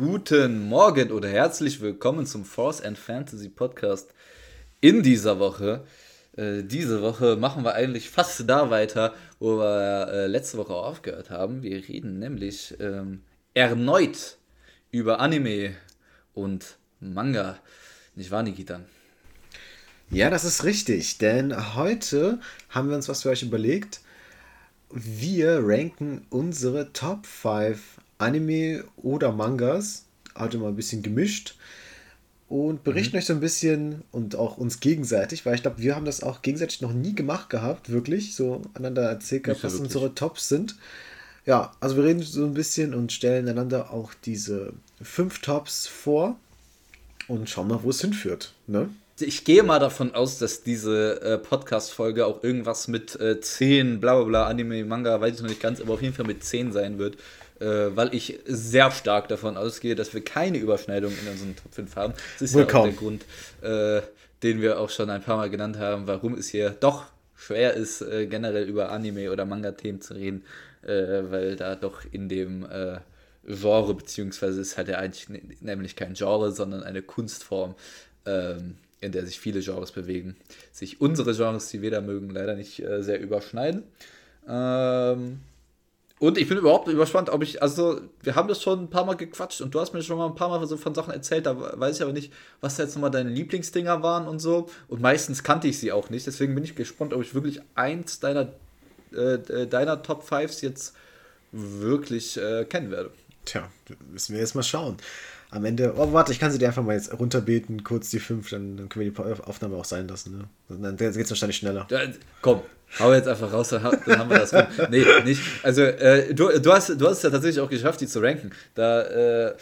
guten Morgen oder herzlich willkommen zum Force and Fantasy Podcast in dieser Woche. Äh, diese Woche machen wir eigentlich fast da weiter, wo wir äh, letzte Woche aufgehört haben. Wir reden nämlich ähm, erneut über Anime und Manga. Nicht wahr, Nikita? Ja, das ist richtig, denn heute haben wir uns was für euch überlegt. Wir ranken unsere Top 5 Anime oder Mangas, heute mal ein bisschen gemischt und berichten mhm. euch so ein bisschen und auch uns gegenseitig, weil ich glaube, wir haben das auch gegenseitig noch nie gemacht gehabt, wirklich, so einander erzählt gehabt, was unsere Tops sind. Ja, also wir reden so ein bisschen und stellen einander auch diese fünf Tops vor und schauen mal, wo es hinführt. Ne? ich gehe mal davon aus, dass diese äh, Podcast-Folge auch irgendwas mit äh, 10, bla bla bla, Anime, Manga, weiß ich noch nicht ganz, aber auf jeden Fall mit 10 sein wird. Äh, weil ich sehr stark davon ausgehe, dass wir keine Überschneidung in unseren Top 5 haben. Das ist Wohl ja auch kaum. der Grund, äh, den wir auch schon ein paar Mal genannt haben, warum es hier doch schwer ist, äh, generell über Anime- oder Manga-Themen zu reden, äh, weil da doch in dem äh, Genre, beziehungsweise ist halt ja eigentlich nämlich kein Genre, sondern eine Kunstform, ähm, in der sich viele Genres bewegen, sich unsere Genres, die wir da mögen, leider nicht äh, sehr überschneiden. Ähm, und ich bin überhaupt überspannt, ob ich, also, wir haben das schon ein paar Mal gequatscht und du hast mir schon mal ein paar Mal so von Sachen erzählt, da weiß ich aber nicht, was jetzt nochmal deine Lieblingsdinger waren und so. Und meistens kannte ich sie auch nicht, deswegen bin ich gespannt, ob ich wirklich eins deiner, äh, deiner Top 5s jetzt wirklich äh, kennen werde. Tja, müssen wir jetzt mal schauen am Ende, oh, warte, ich kann sie dir einfach mal jetzt runterbeten, kurz die fünf, dann, dann können wir die Aufnahme auch sein lassen. Ne? Dann geht es wahrscheinlich schneller. Ja, komm, hau jetzt einfach raus, dann haben wir das. Nee, nicht. Also, äh, du, du, hast, du hast es ja tatsächlich auch geschafft, die zu ranken. Da, äh,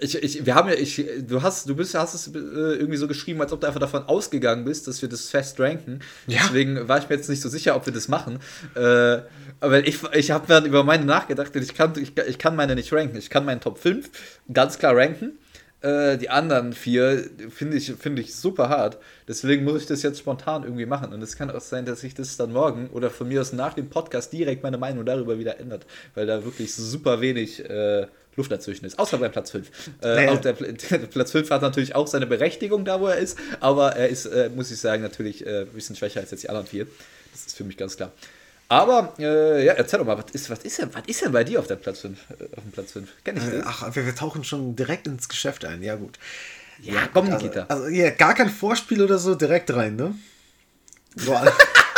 ich, ich, wir haben ja, ich, du hast, du bist, hast es äh, irgendwie so geschrieben, als ob du einfach davon ausgegangen bist, dass wir das fest ranken. Ja. Deswegen war ich mir jetzt nicht so sicher, ob wir das machen. Äh, aber ich, ich habe dann über meine nachgedacht und ich kann, ich, ich kann meine nicht ranken. Ich kann meinen Top 5 ganz klar ranken. Äh, die anderen vier finde ich, find ich super hart. Deswegen muss ich das jetzt spontan irgendwie machen. Und es kann auch sein, dass sich das dann morgen oder von mir aus nach dem Podcast direkt meine Meinung darüber wieder ändert. Weil da wirklich super wenig äh, Luft dazwischen ist. Außer bei Platz 5. Äh, naja. der, der, Platz 5 hat natürlich auch seine Berechtigung da, wo er ist. Aber er ist, äh, muss ich sagen, natürlich äh, ein bisschen schwächer als jetzt die anderen vier. Das ist für mich ganz klar. Aber, äh, ja, erzähl doch mal, was ist, was, ist denn, was ist denn bei dir auf, der Platz 5, äh, auf dem Platz 5? Kenn ich das? Ach, wir, wir, tauchen schon direkt ins Geschäft ein, ja gut. Ja, ja komm, also, Nikita. Also, ja, gar kein Vorspiel oder so, direkt rein, ne? Boah.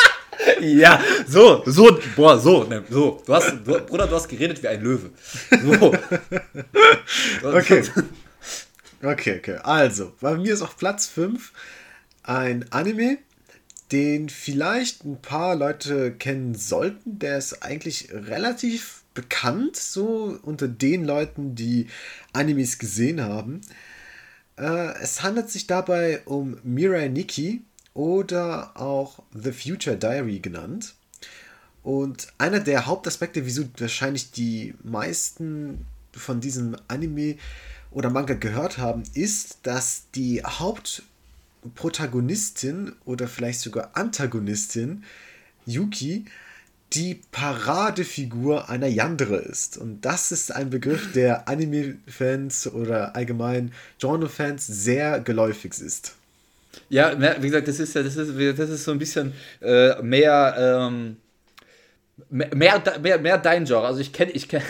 ja, so, so, boah, so, ne, so. Du hast, du, Bruder, du hast geredet wie ein Löwe. So. okay. Okay, okay. Also, bei mir ist auf Platz 5 ein Anime, den vielleicht ein paar Leute kennen sollten. Der ist eigentlich relativ bekannt, so unter den Leuten, die Animes gesehen haben. Äh, es handelt sich dabei um Mirai Nikki oder auch The Future Diary genannt. Und einer der Hauptaspekte, wieso wahrscheinlich die meisten von diesem Anime oder Manga gehört haben, ist, dass die Haupt Protagonistin oder vielleicht sogar Antagonistin Yuki die Paradefigur einer Yandere ist. Und das ist ein Begriff, der Anime-Fans oder allgemein Genre-Fans sehr geläufig ist. Ja, wie gesagt, das ist ja, das ist, das ist so ein bisschen äh, mehr ähm, Mehr, mehr, mehr dein Genre. Also ich kenne, ich kenne.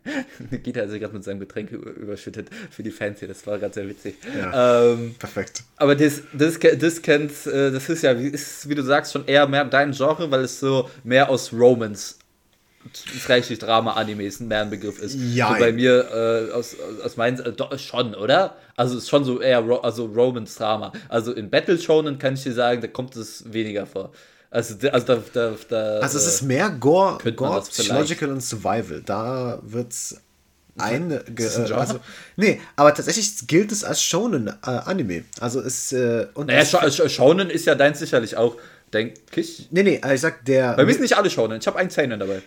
Nikita hat sich gerade mit seinem Getränk überschüttet für die Fans hier. Das war gerade sehr witzig. Ja, ähm, perfekt. Aber das, das, das kennt, äh, das ist ja, ist, wie du sagst, schon eher mehr dein Genre, weil es so mehr aus Romance schrägstrich Drama-Animes mehr ein Begriff ist. Ja. So bei mir, äh, aus, aus meinen, äh, doch, schon, oder? Also ist schon so eher Ro also Romance-Drama. Also in Battle Shonen kann ich dir sagen, da kommt es weniger vor. Also, also, da, da, da, also es ist mehr Gore, Gore Psychological und Survival. Da wird es ein, ist ein also, nee, aber tatsächlich gilt es als Shonen äh, Anime. Also es äh, und naja, Sh Shonen ist ja dein sicherlich auch, denke ich. Nee, nee, ich sag der. Bei mir sind nicht alle Shonen. Ich habe einen Seinen dabei.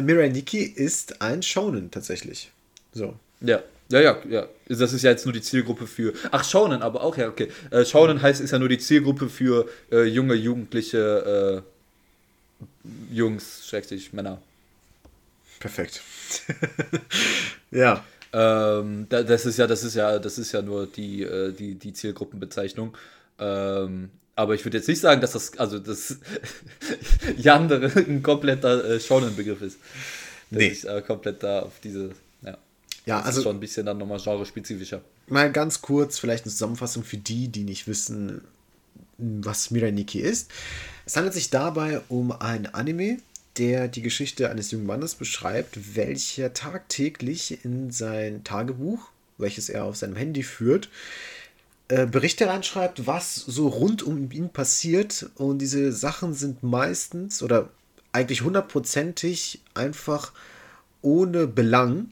Mirai Nikki ist ein Shonen tatsächlich. So. Ja. Ja, ja, ja. Das ist ja jetzt nur die Zielgruppe für. Ach, Shonen, aber auch, ja, okay. Äh, Shonen heißt, ist ja nur die Zielgruppe für äh, junge, jugendliche äh, Jungs, schrägstrich Männer. Perfekt. ja. Ähm, das ist ja, das ist ja, das ist ja nur die, äh, die, die Zielgruppenbezeichnung. Ähm, aber ich würde jetzt nicht sagen, dass das, also das Yandere ein kompletter äh, Shonen-Begriff ist. Nee. Ich, äh, komplett da auf diese, ja. Ja, das also. Ist schon ein bisschen dann nochmal genre-spezifischer. Mal ganz kurz, vielleicht eine Zusammenfassung für die, die nicht wissen, was Mirai Nikki ist. Es handelt sich dabei um ein Anime, der die Geschichte eines jungen Mannes beschreibt, welcher tagtäglich in sein Tagebuch, welches er auf seinem Handy führt, äh, Berichte reinschreibt, was so rund um ihn passiert. Und diese Sachen sind meistens oder eigentlich hundertprozentig einfach ohne Belang.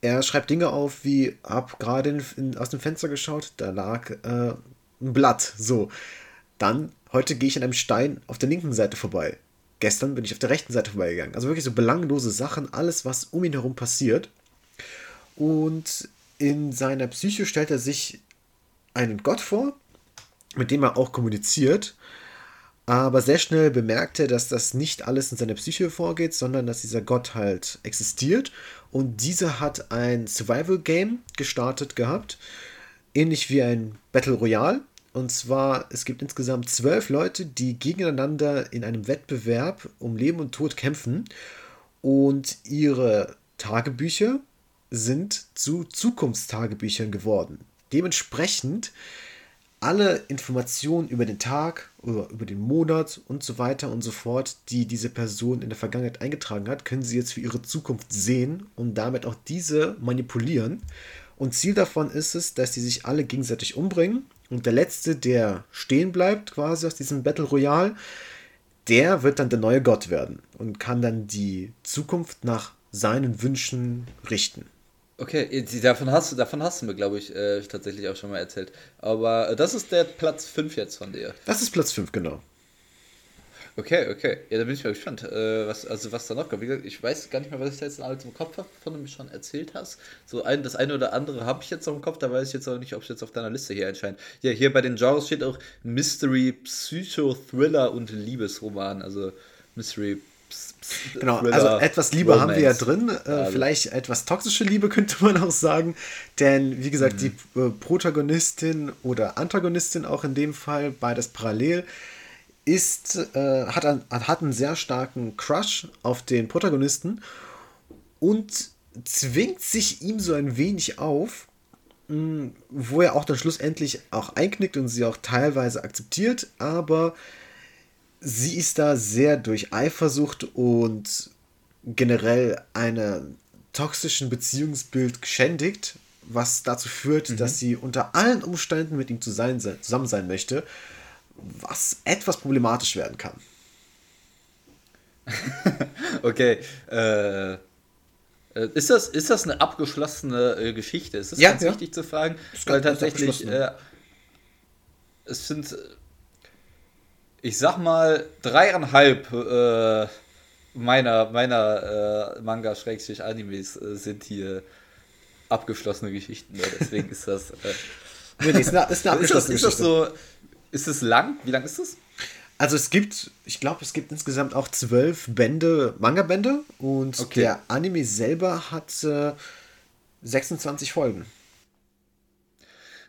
Er schreibt Dinge auf wie, hab gerade aus dem Fenster geschaut, da lag äh, ein Blatt. So. Dann, heute gehe ich an einem Stein auf der linken Seite vorbei. Gestern bin ich auf der rechten Seite vorbeigegangen. Also wirklich so belanglose Sachen, alles, was um ihn herum passiert. Und in seiner Psyche stellt er sich einen Gott vor, mit dem er auch kommuniziert. Aber sehr schnell bemerkt er, dass das nicht alles in seiner Psyche vorgeht, sondern dass dieser Gott halt existiert. Und dieser hat ein Survival-Game gestartet gehabt, ähnlich wie ein Battle Royale. Und zwar, es gibt insgesamt zwölf Leute, die gegeneinander in einem Wettbewerb um Leben und Tod kämpfen. Und ihre Tagebücher sind zu Zukunftstagebüchern geworden. Dementsprechend alle Informationen über den Tag oder über den Monat und so weiter und so fort, die diese Person in der Vergangenheit eingetragen hat, können sie jetzt für ihre Zukunft sehen und damit auch diese manipulieren. Und Ziel davon ist es, dass sie sich alle gegenseitig umbringen. Und der letzte, der stehen bleibt, quasi aus diesem Battle Royale, der wird dann der neue Gott werden und kann dann die Zukunft nach seinen Wünschen richten. Okay, davon hast, du, davon hast du mir, glaube ich, äh, tatsächlich auch schon mal erzählt. Aber äh, das ist der Platz 5 jetzt von dir. Das ist Platz 5, genau. Okay, okay. Ja, da bin ich mal gespannt, äh, was, also was da noch kommt. Wie gesagt, ich weiß gar nicht mehr, was ich da jetzt alles im Kopf habe, von dem du schon erzählt hast. So ein, das eine oder andere habe ich jetzt noch im Kopf, da weiß ich jetzt auch nicht, ob es jetzt auf deiner Liste hier erscheint. Ja, hier bei den Genres steht auch Mystery, Psycho, Thriller und Liebesroman. Also Mystery, Genau, also etwas Liebe Romance. haben wir ja drin. Äh. Vielleicht etwas toxische Liebe könnte man auch sagen. Denn wie gesagt, mhm. die äh, Protagonistin oder Antagonistin auch in dem Fall, beides parallel, ist, äh, hat, ein, hat einen sehr starken Crush auf den Protagonisten und zwingt sich ihm so ein wenig auf, mh, wo er auch dann schlussendlich auch einknickt und sie auch teilweise akzeptiert, aber sie ist da sehr durch Eifersucht und generell einem toxischen Beziehungsbild geschändigt, was dazu führt, mhm. dass sie unter allen Umständen mit ihm zusammen sein möchte, was etwas problematisch werden kann. okay. Äh, ist, das, ist das eine abgeschlossene äh, Geschichte? Ist das ja, ganz ja. wichtig zu fragen? Weil tatsächlich, äh, es sind ich sag mal, dreieinhalb äh, meiner, meiner äh, Manga-Animes äh, sind hier abgeschlossene Geschichten. Ja, deswegen ist das. Äh, nee, ist eine, ist eine abgeschlossene ist das, Geschichte. Ist das so. Ist es lang? Wie lang ist es? Also es gibt, ich glaube, es gibt insgesamt auch zwölf Bände, Manga-Bände und okay. der Anime selber hat 26 äh, Folgen.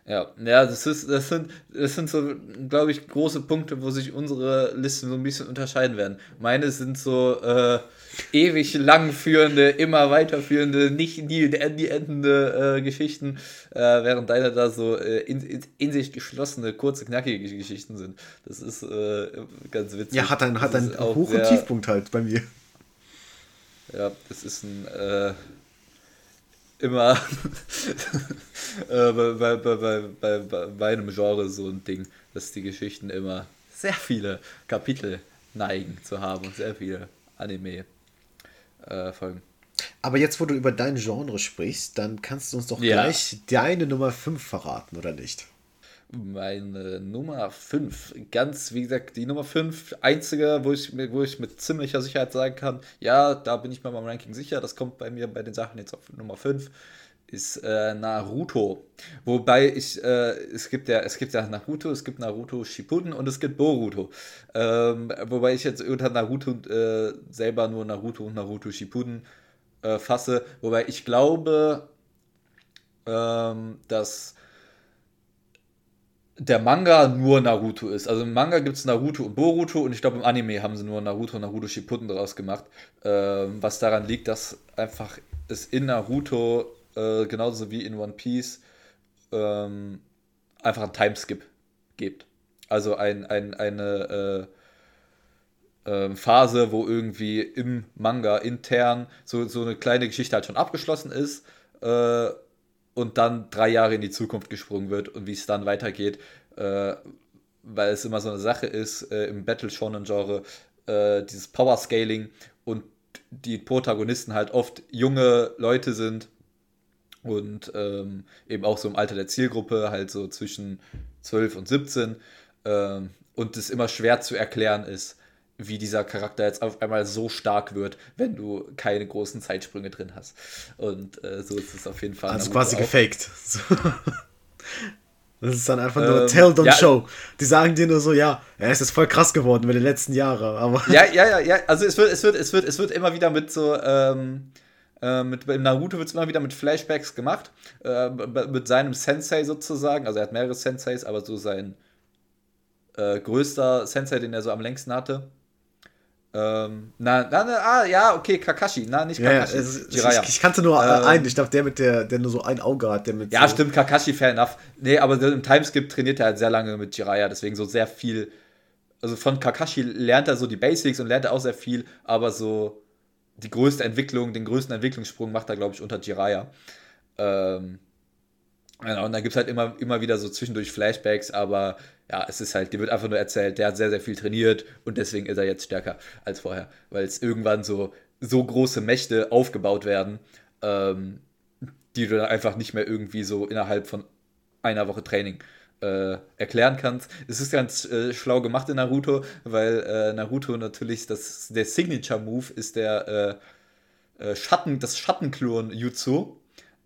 Ja, ja, das ist, das sind, das sind so, glaube ich, große Punkte, wo sich unsere Listen so ein bisschen unterscheiden werden. Meine sind so äh, ewig langführende, immer weiterführende, nicht nie, nie endende äh, Geschichten, äh, während deine da so äh, in, in, in, sich geschlossene, kurze, knackige Geschichten sind. Das ist äh, ganz witzig. Ja, hat einen, hat einen Hoch- und Tiefpunkt halt bei mir. Ja, das ist ein äh, immer äh, bei, bei, bei, bei, bei einem Genre so ein Ding, dass die Geschichten immer sehr viele Kapitel neigen zu haben und sehr viele Anime-Folgen. Äh, Aber jetzt, wo du über dein Genre sprichst, dann kannst du uns doch ja. gleich deine Nummer 5 verraten, oder nicht? Meine Nummer 5, ganz wie gesagt, die Nummer 5, einzige, wo ich, wo ich mit ziemlicher Sicherheit sagen kann, ja, da bin ich bei meinem Ranking sicher, das kommt bei mir bei den Sachen jetzt auf Nummer 5, ist äh, Naruto. Wobei ich, äh, es gibt ja, es gibt ja Naruto, es gibt Naruto Shippuden und es gibt Boruto. Ähm, wobei ich jetzt unter Naruto äh, selber nur Naruto und Naruto Shippuden äh, fasse. Wobei ich glaube, ähm, dass der Manga nur Naruto ist. Also im Manga gibt es Naruto und Boruto und ich glaube im Anime haben sie nur Naruto und Naruto Shippuden daraus gemacht. Ähm, was daran liegt, dass einfach es in Naruto äh, genauso wie in One Piece ähm, einfach einen Timeskip gibt. Also ein, ein, eine äh, äh, Phase, wo irgendwie im Manga intern so, so eine kleine Geschichte halt schon abgeschlossen ist äh, und dann drei Jahre in die Zukunft gesprungen wird und wie es dann weitergeht, äh, weil es immer so eine Sache ist äh, im Battle Shonen Genre, äh, dieses Power Scaling und die Protagonisten halt oft junge Leute sind und ähm, eben auch so im Alter der Zielgruppe, halt so zwischen 12 und 17 ähm, und es immer schwer zu erklären ist, wie dieser Charakter jetzt auf einmal so stark wird, wenn du keine großen Zeitsprünge drin hast. Und äh, so ist es auf jeden Fall. Also quasi gefaked. So. Das ist dann einfach nur ähm, Tell, don't ja, show. Die sagen dir nur so, ja, er ist jetzt voll krass geworden über die letzten Jahre. Aber ja, ja, ja, ja. Also es wird, es wird, es wird, es wird immer wieder mit so, ähm, äh, mit, in Naruto wird es immer wieder mit Flashbacks gemacht. Äh, mit seinem Sensei sozusagen. Also er hat mehrere Senseis, aber so sein äh, größter Sensei, den er so am längsten hatte, ähm, na, na, na, ah, ja, okay, Kakashi. Na, nicht Kakashi. Ja, ja, ich, ich, kannte nur ähm, einen. Ich glaube, der mit der, der nur so ein Auge hat. Der mit ja, so stimmt, Kakashi, fair enough. Nee, aber im Timeskip trainiert er halt sehr lange mit Jiraiya, deswegen so sehr viel. Also von Kakashi lernt er so die Basics und lernt er auch sehr viel, aber so die größte Entwicklung, den größten Entwicklungssprung macht er, glaube ich, unter Jiraiya. Ähm, Genau, und dann gibt es halt immer, immer wieder so zwischendurch Flashbacks, aber ja, es ist halt, dir wird einfach nur erzählt, der hat sehr, sehr viel trainiert und deswegen ist er jetzt stärker als vorher, weil es irgendwann so, so große Mächte aufgebaut werden, ähm, die du dann einfach nicht mehr irgendwie so innerhalb von einer Woche Training äh, erklären kannst. Es ist ganz äh, schlau gemacht in Naruto, weil äh, Naruto natürlich das, der Signature-Move ist der äh, äh, Schatten, das Schattenklon-Jutsu.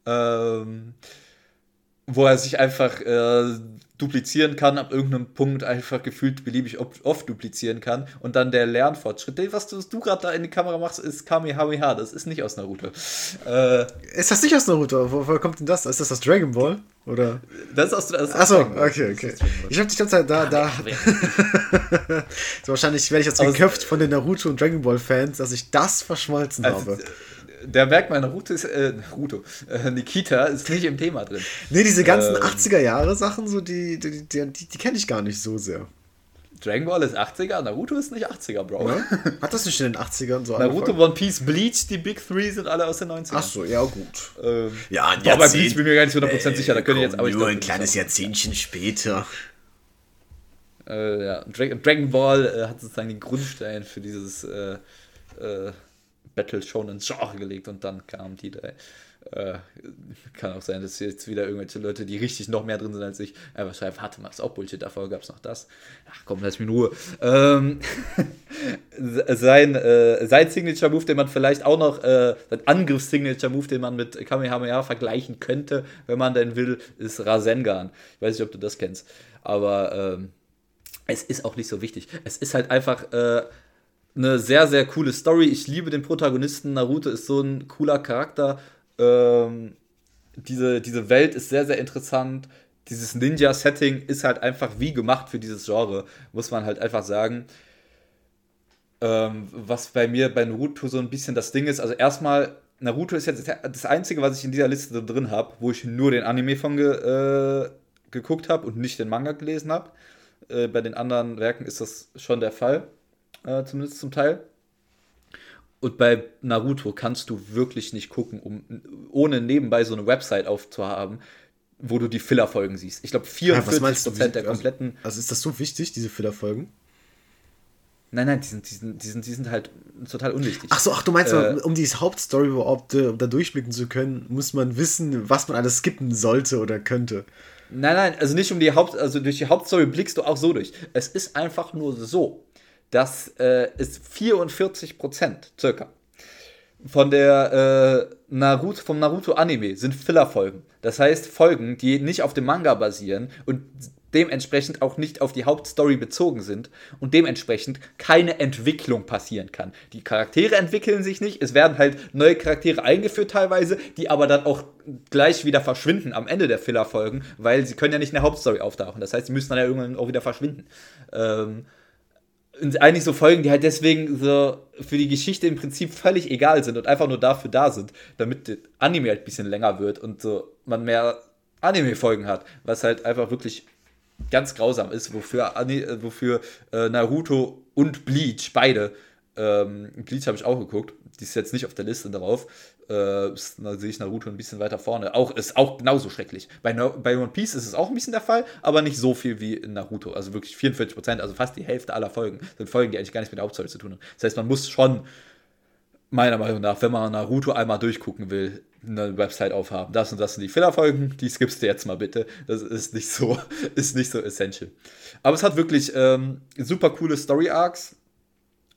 Ähm, wo er sich einfach äh, duplizieren kann, ab irgendeinem Punkt einfach gefühlt beliebig oft duplizieren kann und dann der Lernfortschritt. Den, was du, du gerade da in die Kamera machst, ist Kamehameha, das ist nicht aus Naruto. Äh, ist das nicht aus Naruto? Wo, woher kommt denn das? Ist das aus Dragon Ball? Oder? Das ist aus, das ist Achso, okay, okay. Ich hab die ganze Zeit da, da. so, wahrscheinlich werde ich jetzt geköpft von den Naruto und Dragon Ball Fans, dass ich das verschmolzen also, habe der merkt, meine Route ist, äh, Ruto, äh, Nikita ist nicht im Thema drin. Nee, diese ganzen ähm, 80er-Jahre-Sachen, so, die, die, die, die, kenne ich gar nicht so sehr. Dragon Ball ist 80er, Naruto ist nicht 80er, Bro. Ja? Hat das nicht in den 80ern so Naruto, angefangen? One Piece, Bleach, die Big Three sind alle aus den 90ern. Ach so, ja gut. Ähm, ja, ein Jahrzehnt, bei Bleach bin ich mir gar nicht 100% äh, sicher, da können jetzt aber Nur ein kleines Jahrzehntchen später. Äh, ja, Dragon Ball äh, hat sozusagen den Grundstein für dieses äh, äh Battle Shonen Genre gelegt und dann kamen die drei. Äh, kann auch sein, dass jetzt wieder irgendwelche Leute, die richtig noch mehr drin sind als ich, einfach schreiben, warte mal, ist auch Bullshit, davor gab es noch das. Ach komm, lass mich in Ruhe. Ähm, sein, äh, sein Signature-Move, den man vielleicht auch noch, äh, sein Angriffs-Signature-Move, den man mit Kamehameha vergleichen könnte, wenn man denn will, ist Rasengan. Ich weiß nicht, ob du das kennst, aber ähm, es ist auch nicht so wichtig. Es ist halt einfach äh, eine sehr, sehr coole Story. Ich liebe den Protagonisten. Naruto ist so ein cooler Charakter. Ähm, diese, diese Welt ist sehr, sehr interessant. Dieses Ninja-Setting ist halt einfach wie gemacht für dieses Genre, muss man halt einfach sagen. Ähm, was bei mir bei Naruto so ein bisschen das Ding ist, also erstmal, Naruto ist jetzt das Einzige, was ich in dieser Liste drin habe, wo ich nur den Anime von ge, äh, geguckt habe und nicht den Manga gelesen habe. Äh, bei den anderen Werken ist das schon der Fall äh, zumindest zum Teil. Und bei Naruto kannst du wirklich nicht gucken, um ohne nebenbei so eine Website aufzuhaben, wo du die Fillerfolgen siehst. Ich glaube, 44% ja, der kompletten. Also ist das so wichtig, diese Fillerfolgen? Nein, nein, die sind, die sind, die sind, die sind halt total unwichtig. Ach so, ach, du meinst, äh, um die Hauptstory überhaupt äh, da durchblicken zu können, muss man wissen, was man alles skippen sollte oder könnte. Nein, nein, also nicht um die Haupt, also durch die Hauptstory blickst du auch so durch. Es ist einfach nur so dass äh, ist 44 Prozent circa von der äh, Naruto, vom Naruto-Anime sind Filler-Folgen. Das heißt, Folgen, die nicht auf dem Manga basieren und dementsprechend auch nicht auf die Hauptstory bezogen sind und dementsprechend keine Entwicklung passieren kann. Die Charaktere entwickeln sich nicht, es werden halt neue Charaktere eingeführt teilweise, die aber dann auch gleich wieder verschwinden am Ende der Filler-Folgen, weil sie können ja nicht in der Hauptstory auftauchen. Das heißt, sie müssen dann ja irgendwann auch wieder verschwinden. Ähm, eigentlich so Folgen, die halt deswegen so für die Geschichte im Prinzip völlig egal sind und einfach nur dafür da sind, damit der Anime halt ein bisschen länger wird und so man mehr Anime-Folgen hat, was halt einfach wirklich ganz grausam ist, wofür, wofür äh, Naruto und Bleach beide, ähm, Bleach habe ich auch geguckt, die ist jetzt nicht auf der Liste darauf, äh, sehe ich Naruto ein bisschen weiter vorne. Auch ist auch genauso schrecklich. Bei, bei One Piece ist es auch ein bisschen der Fall, aber nicht so viel wie in Naruto. Also wirklich 44 Prozent, also fast die Hälfte aller Folgen sind Folgen, die eigentlich gar nichts mit der Hauptstory zu tun haben. Das heißt, man muss schon meiner Meinung nach, wenn man Naruto einmal durchgucken will, eine Website aufhaben. Das und das sind die Fillerfolgen, die skippst du jetzt mal bitte. Das ist nicht so, ist nicht so essential. Aber es hat wirklich ähm, super coole Story Arcs,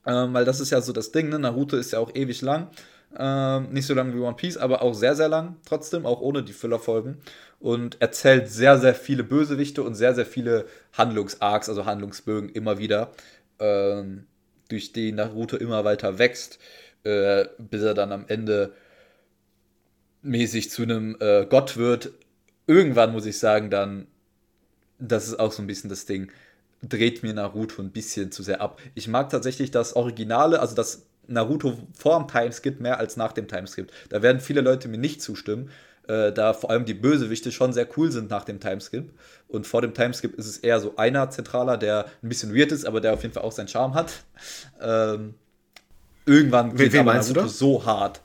ähm, weil das ist ja so das Ding, ne? Naruto ist ja auch ewig lang. Ähm, nicht so lang wie One Piece, aber auch sehr, sehr lang trotzdem, auch ohne die Füllerfolgen. Und erzählt sehr, sehr viele Bösewichte und sehr, sehr viele Handlungsarcs, also Handlungsbögen immer wieder, ähm, durch die Naruto immer weiter wächst, äh, bis er dann am Ende mäßig zu einem äh, Gott wird. Irgendwann muss ich sagen, dann, das ist auch so ein bisschen das Ding, dreht mir Naruto ein bisschen zu sehr ab. Ich mag tatsächlich das Originale, also das Naruto vor dem Timeskip mehr als nach dem Timeskip. Da werden viele Leute mir nicht zustimmen, äh, da vor allem die Bösewichte schon sehr cool sind nach dem Timeskip. Und vor dem Timeskip ist es eher so einer zentraler, der ein bisschen weird ist, aber der auf jeden Fall auch seinen Charme hat. Ähm, irgendwann wird aber Naruto so hart.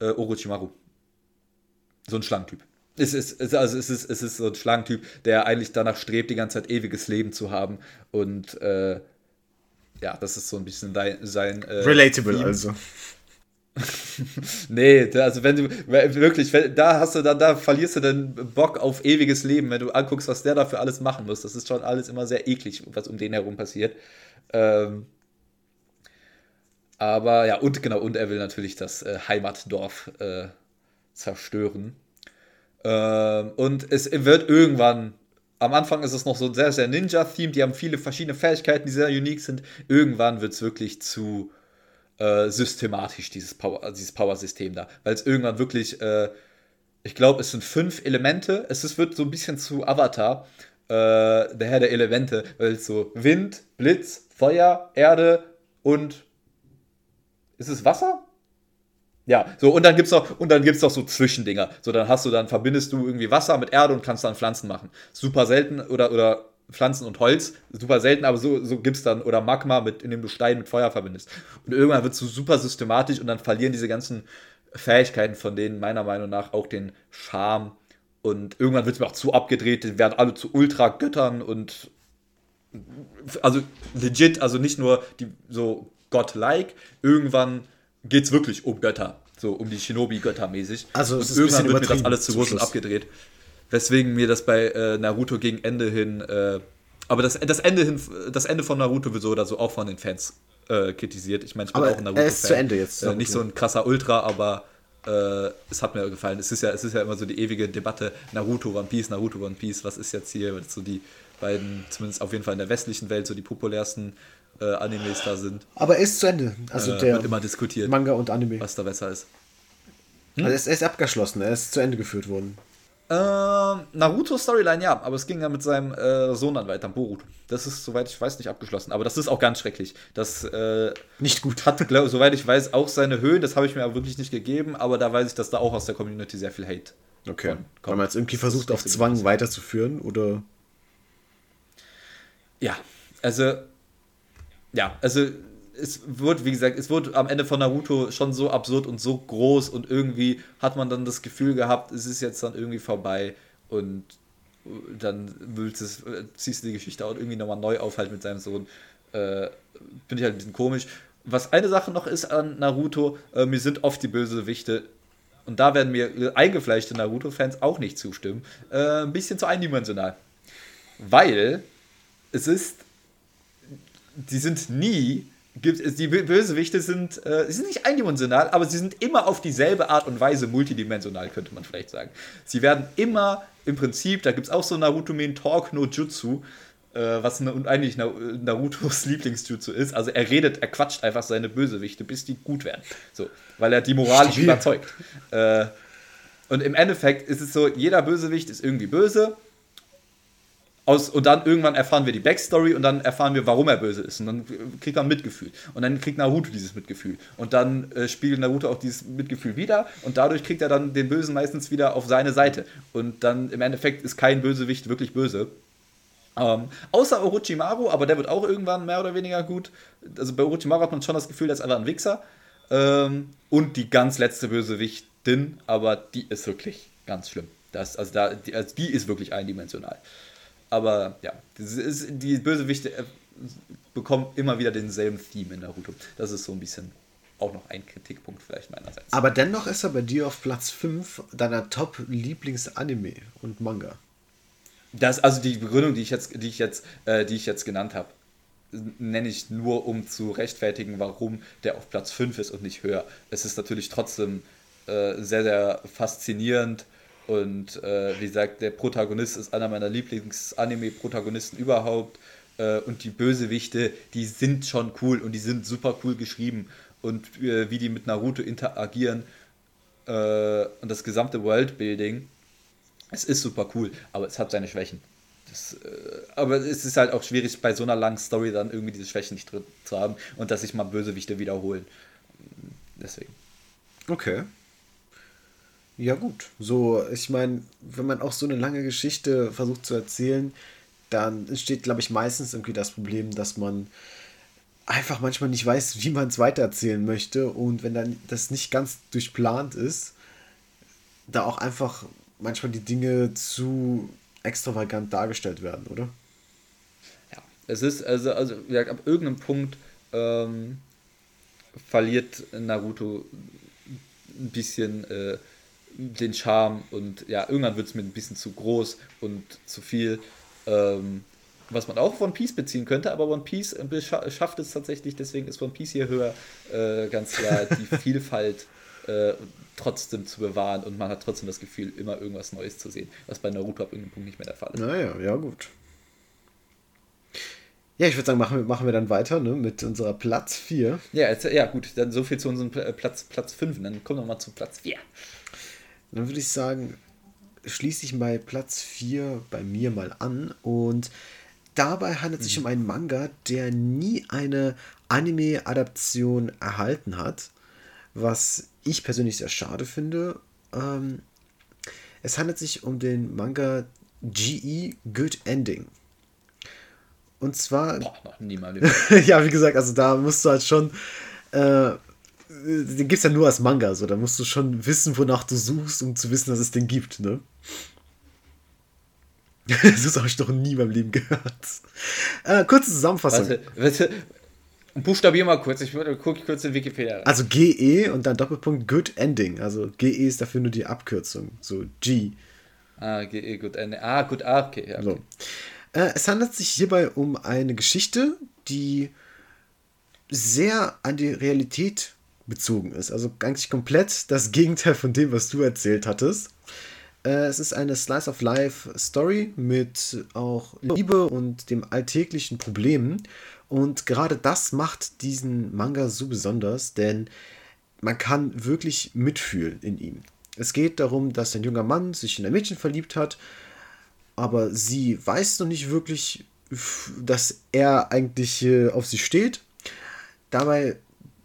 Äh, Orochimaru. So ein Schlangentyp. Es ist, also es, ist, es ist so ein Schlangentyp, der eigentlich danach strebt, die ganze Zeit ewiges Leben zu haben und äh, ja, das ist so ein bisschen dein, sein. Äh, Relatable Theme. also. nee, also wenn du wirklich, da hast du dann, da verlierst du den Bock auf ewiges Leben, wenn du anguckst, was der dafür alles machen muss. Das ist schon alles immer sehr eklig, was um den herum passiert. Ähm, aber ja, und genau, und er will natürlich das äh, Heimatdorf äh, zerstören. Ähm, und es wird irgendwann am Anfang ist es noch so sehr, sehr Ninja-themed. Die haben viele verschiedene Fähigkeiten, die sehr unique sind. Irgendwann wird es wirklich zu äh, systematisch, dieses Power, dieses Power-System da. Weil es irgendwann wirklich, äh, ich glaube, es sind fünf Elemente. Es ist, wird so ein bisschen zu Avatar, äh, der Herr der Elemente, weil es so Wind, Blitz, Feuer, Erde und. Ist es Wasser? Ja, so und dann gibt's noch und dann gibt's noch so Zwischendinger. So dann hast du dann verbindest du irgendwie Wasser mit Erde und kannst dann Pflanzen machen. Super selten oder oder Pflanzen und Holz, super selten, aber so, so gibt's dann oder Magma mit indem du Stein mit Feuer verbindest. Und irgendwann wird's so super systematisch und dann verlieren diese ganzen Fähigkeiten von denen meiner Meinung nach auch den Charme und irgendwann wird's mir auch zu abgedreht, die werden alle zu Ultra Göttern und also legit, also nicht nur die so godlike, irgendwann geht es wirklich um Götter. So um die Shinobi-Götter mäßig. Also es ist irgendwann wird mir das alles zu groß und abgedreht. Weswegen mir das bei äh, Naruto gegen Ende hin. Äh, aber das, das, Ende hin, das Ende von Naruto wird so oder so auch von den Fans äh, kritisiert. Ich meine, ich bin aber auch ein Naruto. Er ist zu Ende jetzt. Äh, nicht so ein krasser Ultra, aber äh, es hat mir gefallen. Es ist, ja, es ist ja immer so die ewige Debatte: Naruto, One Piece, Naruto, One Piece. Was ist jetzt hier? So die beiden, zumindest auf jeden Fall in der westlichen Welt, so die populärsten äh, Animes da sind. Aber er ist zu Ende. Also äh, der wird immer diskutiert. Manga und Anime. Was da besser ist. Hm? Also er ist, abgeschlossen, er ist zu Ende geführt worden. Äh, Naruto Storyline ja, aber es ging ja mit seinem äh, Sohn dann weiter, Boruto. Das ist, soweit ich weiß, nicht abgeschlossen. Aber das ist auch ganz schrecklich. Das äh, nicht gut. Hat, glaub, soweit ich weiß, auch seine Höhen. Das habe ich mir aber wirklich nicht gegeben. Aber da weiß ich, dass da auch aus der Community sehr viel Hate. Okay. Kommt. Haben wir jetzt irgendwie versucht, auf Zwang weiterzuführen oder? Ja, also ja, also es wird, wie gesagt, es wird am Ende von Naruto schon so absurd und so groß und irgendwie hat man dann das Gefühl gehabt, es ist jetzt dann irgendwie vorbei und dann willst es, ziehst du die Geschichte auch irgendwie nochmal neu auf halt mit seinem Sohn. Äh, Finde ich halt ein bisschen komisch. Was eine Sache noch ist an Naruto, äh, mir sind oft die Bösewichte und da werden mir eingefleischte Naruto-Fans auch nicht zustimmen, äh, ein bisschen zu eindimensional. Weil es ist die sind nie gibt die Bösewichte sind, äh, sie sind nicht eindimensional, aber sie sind immer auf dieselbe Art und Weise multidimensional, könnte man vielleicht sagen. Sie werden immer im Prinzip, da gibt es auch so Naruto-Men Talk no Jutsu, äh, was eigentlich Narutos Lieblingsjutsu ist. Also er redet, er quatscht einfach seine Bösewichte, bis die gut werden. So, weil er die moralisch Stimmt. überzeugt. Äh, und im Endeffekt ist es so, jeder Bösewicht ist irgendwie böse aus, und dann irgendwann erfahren wir die Backstory und dann erfahren wir, warum er böse ist. Und dann kriegt er Mitgefühl. Und dann kriegt Naruto dieses Mitgefühl. Und dann äh, spiegelt Naruto auch dieses Mitgefühl wieder. Und dadurch kriegt er dann den Bösen meistens wieder auf seine Seite. Und dann im Endeffekt ist kein Bösewicht wirklich böse. Ähm, außer Orochimaru, aber der wird auch irgendwann mehr oder weniger gut. Also bei Orochimaru hat man schon das Gefühl, der ist einfach ein Wichser. Ähm, und die ganz letzte Bösewichtin, aber die ist wirklich ganz schlimm. Das, also, da, die, also die ist wirklich eindimensional. Aber ja, ist, die Bösewichte äh, bekommen immer wieder denselben Theme in Naruto. Das ist so ein bisschen auch noch ein Kritikpunkt vielleicht meinerseits. Aber dennoch ist er bei dir auf Platz 5 deiner Top-Lieblings-Anime und Manga. Das, also die Begründung, die ich jetzt, die ich jetzt, äh, die ich jetzt genannt habe, nenne ich nur, um zu rechtfertigen, warum der auf Platz 5 ist und nicht höher. Es ist natürlich trotzdem äh, sehr, sehr faszinierend und äh, wie gesagt, der Protagonist ist einer meiner Lieblings-Anime-Protagonisten überhaupt. Äh, und die Bösewichte, die sind schon cool und die sind super cool geschrieben. Und äh, wie die mit Naruto interagieren äh, und das gesamte Worldbuilding, es ist super cool, aber es hat seine Schwächen. Das, äh, aber es ist halt auch schwierig, bei so einer langen Story dann irgendwie diese Schwächen nicht drin zu haben und dass sich mal Bösewichte wiederholen. Deswegen. Okay. Ja, gut. So, ich meine, wenn man auch so eine lange Geschichte versucht zu erzählen, dann entsteht, glaube ich, meistens irgendwie das Problem, dass man einfach manchmal nicht weiß, wie man es weitererzählen möchte. Und wenn dann das nicht ganz durchplant ist, da auch einfach manchmal die Dinge zu extravagant dargestellt werden, oder? Ja, es ist, also, also ja, ab irgendeinem Punkt ähm, verliert Naruto ein bisschen. Äh, den Charme und ja, irgendwann wird es mir ein bisschen zu groß und zu viel. Ähm, was man auch von Peace beziehen könnte, aber One Piece schafft es tatsächlich, deswegen ist One Piece hier höher, äh, ganz klar, die Vielfalt äh, trotzdem zu bewahren und man hat trotzdem das Gefühl, immer irgendwas Neues zu sehen, was bei Naruto ab irgendeinem Punkt nicht mehr der Fall ist. Naja, ja, gut. Ja, ich würde sagen, machen wir, machen wir dann weiter ne, mit unserer Platz 4. Ja, jetzt, ja, gut, dann so viel zu unserem Platz, Platz 5. Dann kommen wir mal zu Platz 4. Dann würde ich sagen, schließe ich bei Platz 4 bei mir mal an. Und dabei handelt es sich mhm. um einen Manga, der nie eine Anime-Adaption erhalten hat. Was ich persönlich sehr schade finde. Ähm, es handelt sich um den Manga GE Good Ending. Und zwar. Boah, noch niemals. ja, wie gesagt, also da musst du halt schon äh, den gibt es ja nur als Manga, so da musst du schon wissen, wonach du suchst, um zu wissen, dass es den gibt, ne? das habe ich noch nie in meinem Leben gehört. Äh, kurze Zusammenfassung. Warte, warte. Buchstabier mal kurz, ich gucke kurz in Wikipedia. Also GE und dann Doppelpunkt Good Ending. Also GE ist dafür nur die Abkürzung. So G. Ah, GE Good Ending. Ah, gut, ah, okay. Okay. So. Äh, es handelt sich hierbei um eine Geschichte, die sehr an die Realität bezogen ist. Also eigentlich komplett das Gegenteil von dem, was du erzählt hattest. Äh, es ist eine Slice of Life Story mit auch Liebe und dem alltäglichen Problemen. Und gerade das macht diesen Manga so besonders, denn man kann wirklich mitfühlen in ihm. Es geht darum, dass ein junger Mann sich in ein Mädchen verliebt hat, aber sie weiß noch nicht wirklich, dass er eigentlich äh, auf sie steht. Dabei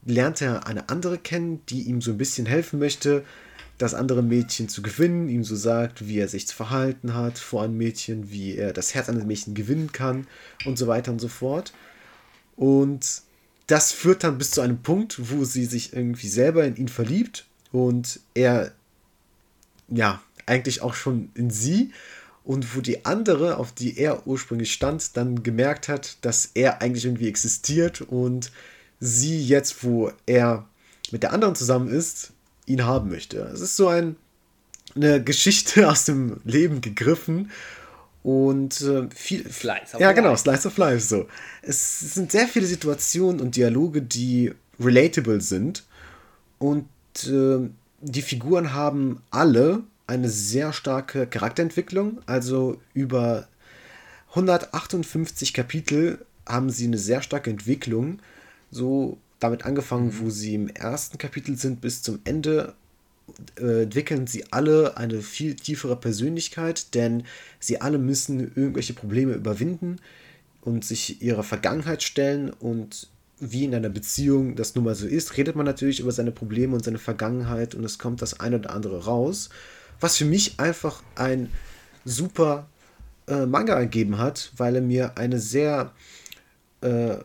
lernt er eine andere kennen, die ihm so ein bisschen helfen möchte, das andere Mädchen zu gewinnen, ihm so sagt, wie er sich zu verhalten hat vor einem Mädchen, wie er das Herz eines Mädchen gewinnen kann und so weiter und so fort. Und das führt dann bis zu einem Punkt, wo sie sich irgendwie selber in ihn verliebt und er, ja, eigentlich auch schon in sie und wo die andere, auf die er ursprünglich stand, dann gemerkt hat, dass er eigentlich irgendwie existiert und sie jetzt, wo er mit der anderen zusammen ist, ihn haben möchte. Es ist so ein, eine Geschichte aus dem Leben gegriffen und äh, viel. Slice of ja, genau, Slice of Life so. Es sind sehr viele Situationen und Dialoge, die relatable sind. Und äh, die Figuren haben alle eine sehr starke Charakterentwicklung. Also über 158 Kapitel haben sie eine sehr starke Entwicklung. So damit angefangen, mhm. wo sie im ersten Kapitel sind, bis zum Ende äh, entwickeln sie alle eine viel tiefere Persönlichkeit, denn sie alle müssen irgendwelche Probleme überwinden und sich ihrer Vergangenheit stellen und wie in einer Beziehung das nun mal so ist, redet man natürlich über seine Probleme und seine Vergangenheit und es kommt das eine oder andere raus, was für mich einfach ein super äh, Manga ergeben hat, weil er mir eine sehr äh,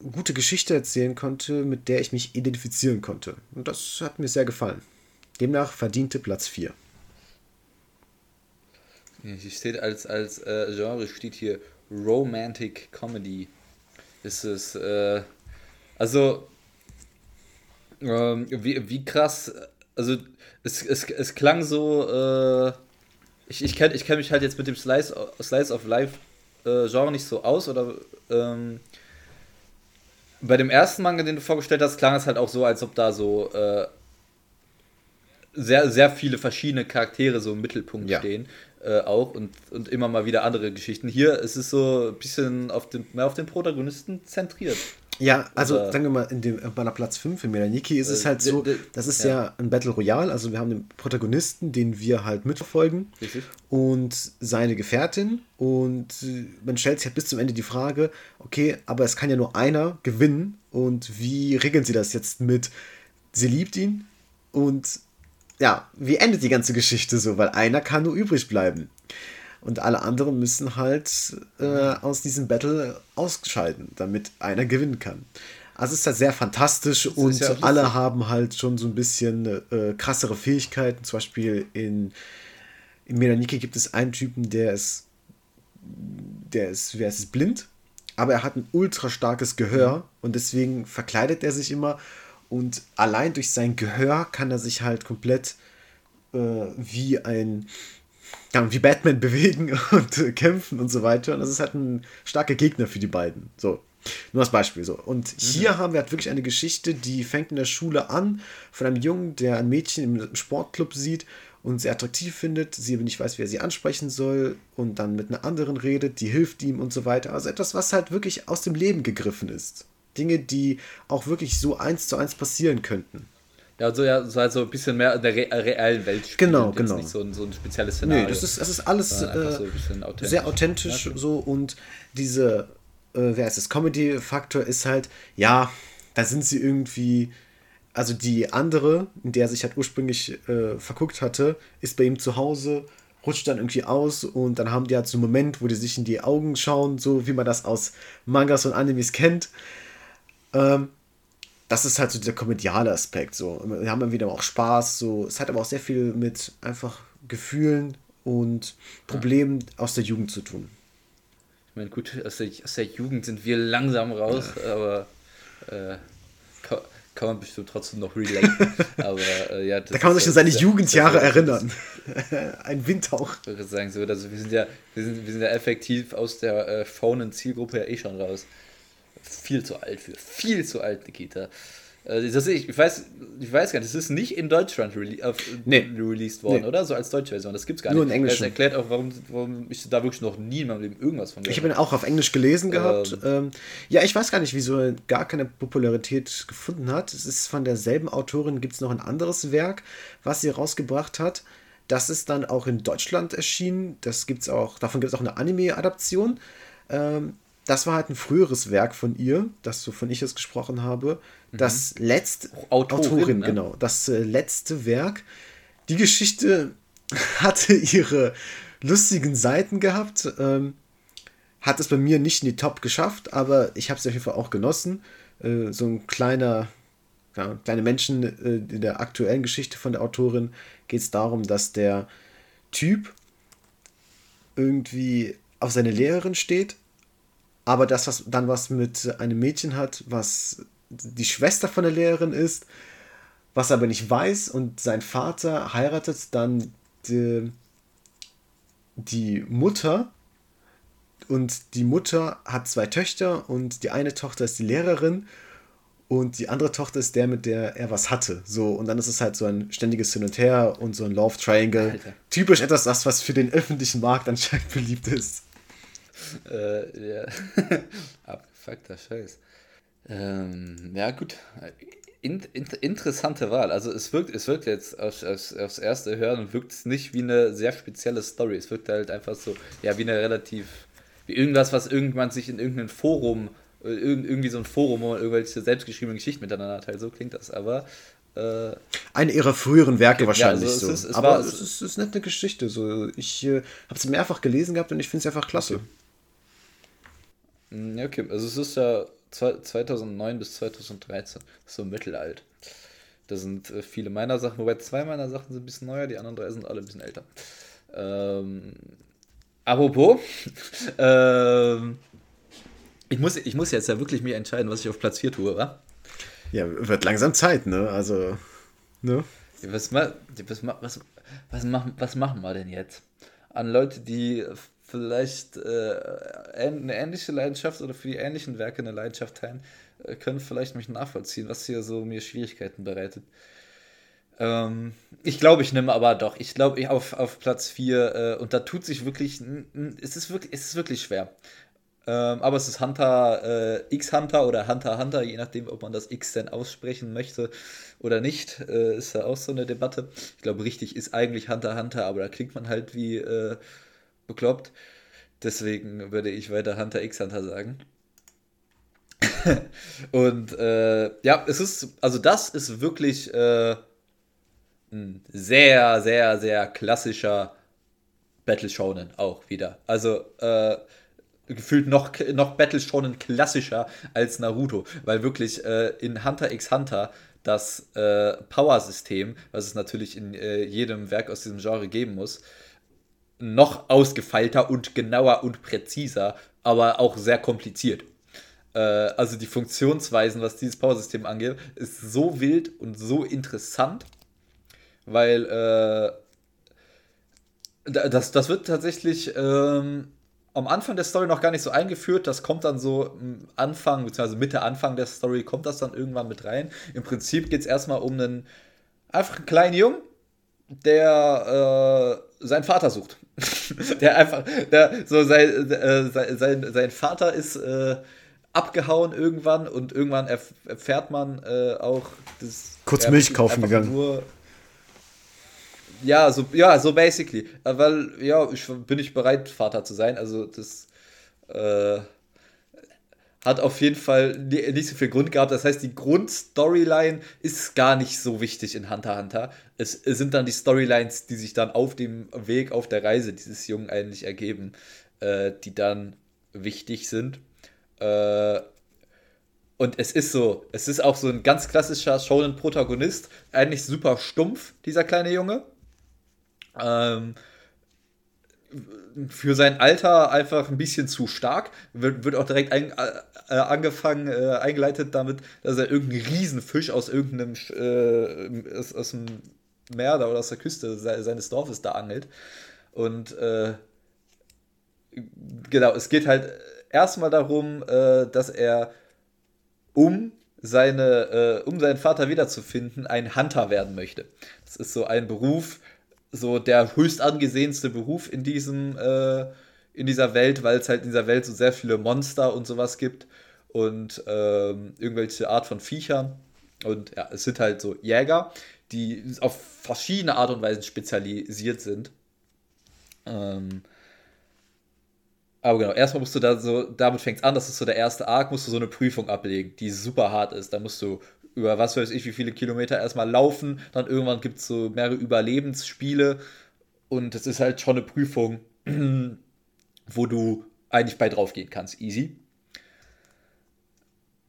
gute Geschichte erzählen konnte, mit der ich mich identifizieren konnte. Und das hat mir sehr gefallen. Demnach verdiente Platz 4. Hier steht als, als äh, Genre steht hier Romantic Comedy. Ist es, äh, also, ähm, wie, wie krass, also es, es, es klang so, äh, ich, ich kenne ich kenn mich halt jetzt mit dem Slice, Slice of Life äh, Genre nicht so aus, oder ähm, bei dem ersten Manga, den du vorgestellt hast, klang es halt auch so, als ob da so äh, sehr, sehr viele verschiedene Charaktere so im Mittelpunkt ja. stehen. Äh, auch und, und immer mal wieder andere Geschichten. Hier ist es so ein bisschen auf den, mehr auf den Protagonisten zentriert. Ja, also Oder, sagen wir mal, in dem, bei einer Platz 5 in Melaniki ist äh, es halt so, das ist ja. ja. ein Battle Royale, also wir haben den Protagonisten, den wir halt mitverfolgen Richtig. und seine Gefährtin und man stellt sich halt bis zum Ende die Frage, okay, aber es kann ja nur einer gewinnen und wie regeln sie das jetzt mit, sie liebt ihn und ja, wie endet die ganze Geschichte so, weil einer kann nur übrig bleiben. Und alle anderen müssen halt äh, aus diesem Battle ausschalten, damit einer gewinnen kann. Also es ist halt sehr fantastisch und ja alle haben halt schon so ein bisschen äh, krassere Fähigkeiten. Zum Beispiel in, in Melanike gibt es einen Typen, der ist, der ist, wer ist es, blind, aber er hat ein ultra starkes Gehör mhm. und deswegen verkleidet er sich immer und allein durch sein Gehör kann er sich halt komplett äh, wie ein ja, wie Batman bewegen und äh, kämpfen und so weiter. Und das ist halt ein starker Gegner für die beiden. So. Nur als Beispiel so. Und mhm. hier haben wir halt wirklich eine Geschichte, die fängt in der Schule an von einem Jungen, der ein Mädchen im Sportclub sieht und sie attraktiv findet, sie aber nicht weiß, wie er sie ansprechen soll und dann mit einer anderen redet, die hilft ihm und so weiter. Also etwas, was halt wirklich aus dem Leben gegriffen ist. Dinge, die auch wirklich so eins zu eins passieren könnten. Ja, so, ja, so halt so ein bisschen mehr in der re reellen Welt spielen. Genau, genau. Nicht so ein, so ein spezielles Szenario. Nee, das ist, das ist alles äh, so authentisch. sehr authentisch ja, so und diese, äh, wer ist das, Comedy-Faktor ist halt, ja, da sind sie irgendwie, also die andere, in der sich halt ursprünglich äh, verguckt hatte, ist bei ihm zu Hause, rutscht dann irgendwie aus und dann haben die halt so einen Moment, wo die sich in die Augen schauen, so wie man das aus Mangas und Animes kennt. Ähm, das ist halt so der komödiale Aspekt. So. Wir haben dann wieder auch Spaß. So. Es hat aber auch sehr viel mit einfach Gefühlen und Problemen ja. aus der Jugend zu tun. Ich meine, gut, aus der, aus der Jugend sind wir langsam raus, ja. aber äh, kann, kann, man bestimmt trotzdem noch relaten. aber, äh, ja, da kann man sich an seine ja, Jugendjahre erinnern. Ein Windhauch. Ich würde sagen, so, also wir sind ja, wir sind, wir sind ja effektiv aus der äh, faunen Zielgruppe ja eh schon raus viel zu alt für. Viel zu alt, Nikita. Äh, das, ich, ich, weiß, ich weiß gar nicht, das ist nicht in Deutschland rele äh, nee. released worden, nee. oder? So als deutsche Version. Das gibt es gar Nur nicht. Nur in Englisch. Das erklärt auch, warum, warum ich da wirklich noch nie in meinem Leben irgendwas von gehört Ich habe ihn auch auf Englisch gelesen gehabt. Ähm, ähm, ja, ich weiß gar nicht, wieso er gar keine Popularität gefunden hat. Es ist von derselben Autorin, gibt es noch ein anderes Werk, was sie rausgebracht hat. Das ist dann auch in Deutschland erschienen. Das gibt's auch, davon gibt es auch eine Anime-Adaption. Ähm, das war halt ein früheres Werk von ihr, das so von ich es gesprochen habe. Mhm. Das letzte Autorin, Autorin ne? genau, das äh, letzte Werk. Die Geschichte hatte ihre lustigen Seiten gehabt. Ähm, hat es bei mir nicht in die Top geschafft, aber ich habe es auf jeden Fall auch genossen. Äh, so ein kleiner, ja, kleine Menschen äh, in der aktuellen Geschichte von der Autorin geht es darum, dass der Typ irgendwie auf seine Lehrerin steht aber das, was dann was mit einem Mädchen hat, was die Schwester von der Lehrerin ist, was aber nicht weiß und sein Vater heiratet dann die, die Mutter und die Mutter hat zwei Töchter und die eine Tochter ist die Lehrerin und die andere Tochter ist der, mit der er was hatte. So, und dann ist es halt so ein ständiges Hin und Her und so ein Love Triangle. Alter. Typisch etwas, das, was für den öffentlichen Markt anscheinend beliebt ist. Äh. Abgefuckter Scheiß. Ähm, ja, gut. In, in, interessante Wahl. Also es wirkt, es wirkt jetzt aufs, aufs, aufs erste Hören wirkt es nicht wie eine sehr spezielle Story. Es wirkt halt einfach so, ja, wie eine relativ, wie irgendwas, was irgendwann sich in irgendeinem Forum irgendwie so ein Forum, wo man irgendwelche selbstgeschriebenen Geschichten miteinander teilt. So klingt das, aber. Äh, Eine ihrer früheren Werke wahrscheinlich ja, also so. Es ist, es aber war, es ist, ist, eine nette Geschichte. So. Ich äh, habe es mehrfach gelesen gehabt und ich finde es einfach klasse. Okay. Mm, ja, okay. Also es ist ja 2009 bis 2013. So mittelalt. Da sind äh, viele meiner Sachen, wobei zwei meiner Sachen sind ein bisschen neuer, die anderen drei sind alle ein bisschen älter. Ähm, apropos, ähm, ich muss, ich muss jetzt ja wirklich mir entscheiden, was ich auf Platz 4 tue, wa? Ja, wird langsam Zeit, ne? Also, ne? Was, was, was, was, machen, was machen wir denn jetzt? An Leute, die vielleicht äh, eine ähnliche Leidenschaft oder für die ähnlichen Werke eine Leidenschaft teilen, äh, können vielleicht mich nachvollziehen, was hier so mir Schwierigkeiten bereitet. Ähm, ich glaube, ich nehme aber doch. Ich glaube, auf, auf Platz 4 äh, und da tut sich wirklich, es ist wirklich, es ist wirklich schwer. Ähm, aber es ist Hunter äh, X Hunter oder Hunter Hunter, je nachdem, ob man das X denn aussprechen möchte oder nicht, äh, ist ja auch so eine Debatte. Ich glaube, richtig ist eigentlich Hunter Hunter, aber da klingt man halt wie äh, bekloppt. Deswegen würde ich weiter Hunter X Hunter sagen. Und äh, ja, es ist, also das ist wirklich äh, ein sehr, sehr, sehr klassischer Battle Shonen auch wieder. Also, äh, gefühlt noch, noch Battle Shonen klassischer als Naruto, weil wirklich äh, in Hunter x Hunter das äh, Power-System, was es natürlich in äh, jedem Werk aus diesem Genre geben muss, noch ausgefeilter und genauer und präziser, aber auch sehr kompliziert. Äh, also die Funktionsweisen, was dieses Power-System angeht, ist so wild und so interessant, weil äh, das, das wird tatsächlich ähm, am Anfang der Story noch gar nicht so eingeführt. Das kommt dann so Anfang, beziehungsweise Mitte, Anfang der Story kommt das dann irgendwann mit rein. Im Prinzip geht es erstmal um einen einfach einen kleinen Jungen, der äh, seinen Vater sucht. der einfach, der, so sein, äh, sein, sein Vater ist äh, abgehauen irgendwann und irgendwann erf erfährt man äh, auch, dass kurz Milch kaufen gegangen. Nur, ja, so, ja, so basically. Äh, weil, ja, ich bin ich bereit, Vater zu sein. Also das äh, hat auf jeden Fall nicht so viel Grund gehabt. Das heißt, die Grundstoryline ist gar nicht so wichtig in Hunter x Hunter. Es, sind dann die Storylines, die sich dann auf dem Weg, auf der Reise dieses Jungen eigentlich ergeben, äh, die dann wichtig sind. Äh, und es ist so, es ist auch so ein ganz klassischer Shonen-Protagonist, eigentlich super stumpf, dieser kleine Junge ähm, für sein Alter einfach ein bisschen zu stark. Wird, wird auch direkt ein, äh, angefangen, äh, eingeleitet damit, dass er irgendeinen Riesenfisch aus irgendeinem äh, aus, aus, dem Meer da oder aus der Küste seines Dorfes da angelt. Und äh, genau, es geht halt erstmal darum, äh, dass er um seine, äh, um seinen Vater wiederzufinden, ein Hunter werden möchte. Das ist so ein Beruf, so der höchst angesehenste Beruf in diesem äh, in dieser Welt, weil es halt in dieser Welt so sehr viele Monster und sowas gibt und ähm, irgendwelche Art von Viechern. Und ja, es sind halt so Jäger, die auf verschiedene Art und Weisen spezialisiert sind. Ähm, aber genau, erstmal musst du da so, damit fängt es an, das ist so der erste Arc, musst du so eine Prüfung ablegen, die super hart ist. Da musst du über was weiß ich, wie viele Kilometer erstmal laufen. Dann irgendwann gibt es so mehrere Überlebensspiele. Und es ist halt schon eine Prüfung, wo du eigentlich bei drauf gehen kannst. Easy.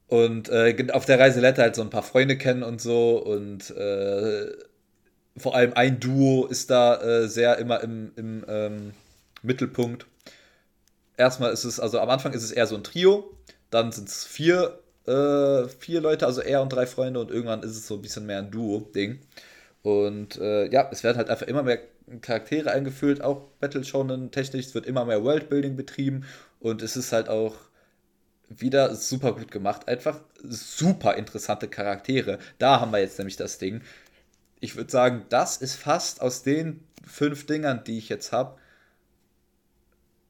Und äh, auf der Reise lernt er halt so ein paar Freunde kennen und so. Und äh, vor allem ein Duo ist da äh, sehr immer im, im ähm, Mittelpunkt. Erstmal ist es, also am Anfang ist es eher so ein Trio. Dann sind es vier äh, vier Leute, also er und drei Freunde und irgendwann ist es so ein bisschen mehr ein Duo-Ding. Und äh, ja, es werden halt einfach immer mehr Charaktere eingeführt, auch Battle Shonen technisch. Es wird immer mehr Worldbuilding betrieben und es ist halt auch wieder super gut gemacht. Einfach super interessante Charaktere. Da haben wir jetzt nämlich das Ding. Ich würde sagen, das ist fast aus den fünf Dingern, die ich jetzt habe,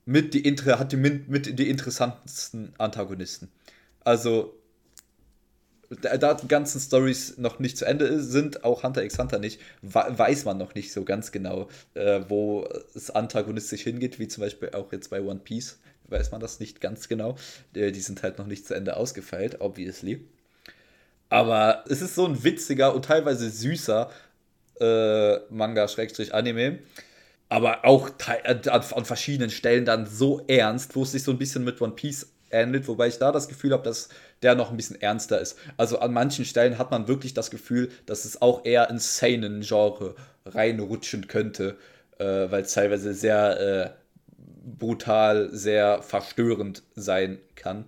mit mit die interessantesten Antagonisten. Also, da, die ganzen Stories noch nicht zu Ende sind, auch Hunter x Hunter nicht, weiß man noch nicht so ganz genau, äh, wo es antagonistisch hingeht, wie zum Beispiel auch jetzt bei One Piece, weiß man das nicht ganz genau. Die, die sind halt noch nicht zu Ende ausgefeilt, obviously. Aber es ist so ein witziger und teilweise süßer äh, Manga-Anime. Aber auch an verschiedenen Stellen dann so ernst, wo es sich so ein bisschen mit One Piece ähnelt, wobei ich da das Gefühl habe, dass der noch ein bisschen ernster ist. Also an manchen Stellen hat man wirklich das Gefühl, dass es auch eher in seinen Genre reinrutschen könnte, äh, weil es teilweise sehr äh, brutal, sehr verstörend sein kann.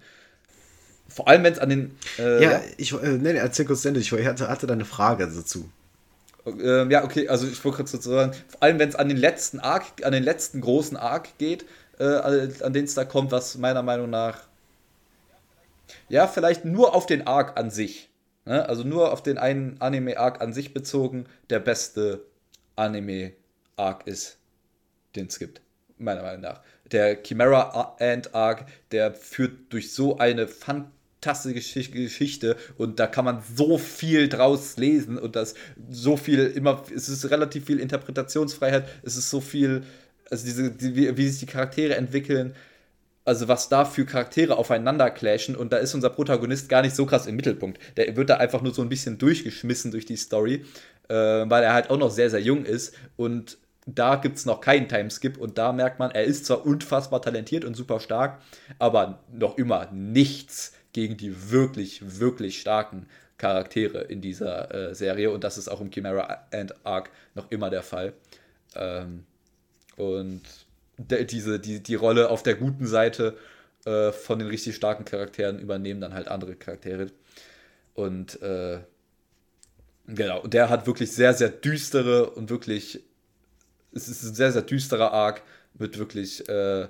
Vor allem, wenn es an den. Äh, ja, ich äh, nee, erzähl kurz Ende. Ich hatte, hatte da eine Frage dazu. Ähm, ja, okay, also ich wollte kurz dazu sagen, vor allem wenn es an den letzten Arc, an den letzten großen Arc geht, äh, an den es da kommt, was meiner Meinung nach ja, vielleicht nur auf den Arc an sich. Ne? Also nur auf den einen Anime-Arc an sich bezogen, der beste Anime-Arc ist, den es gibt. Meiner Meinung nach. Der Chimera Ant Arc, der führt durch so eine fantastische Geschichte und da kann man so viel draus lesen und das so viel immer, es ist relativ viel Interpretationsfreiheit, es ist so viel, also diese, die, wie, wie sich die Charaktere entwickeln, also was da für Charaktere aufeinander clashen und da ist unser Protagonist gar nicht so krass im Mittelpunkt. Der wird da einfach nur so ein bisschen durchgeschmissen durch die Story, äh, weil er halt auch noch sehr, sehr jung ist und da gibt es noch keinen Timeskip und da merkt man, er ist zwar unfassbar talentiert und super stark, aber noch immer nichts gegen die wirklich, wirklich starken Charaktere in dieser äh, Serie und das ist auch im Chimera and Arc noch immer der Fall. Ähm, und diese, die, die Rolle auf der guten Seite äh, von den richtig starken Charakteren übernehmen dann halt andere Charaktere. Und äh, genau, der hat wirklich sehr, sehr düstere und wirklich, es ist ein sehr, sehr düsterer Arc mit wirklich äh,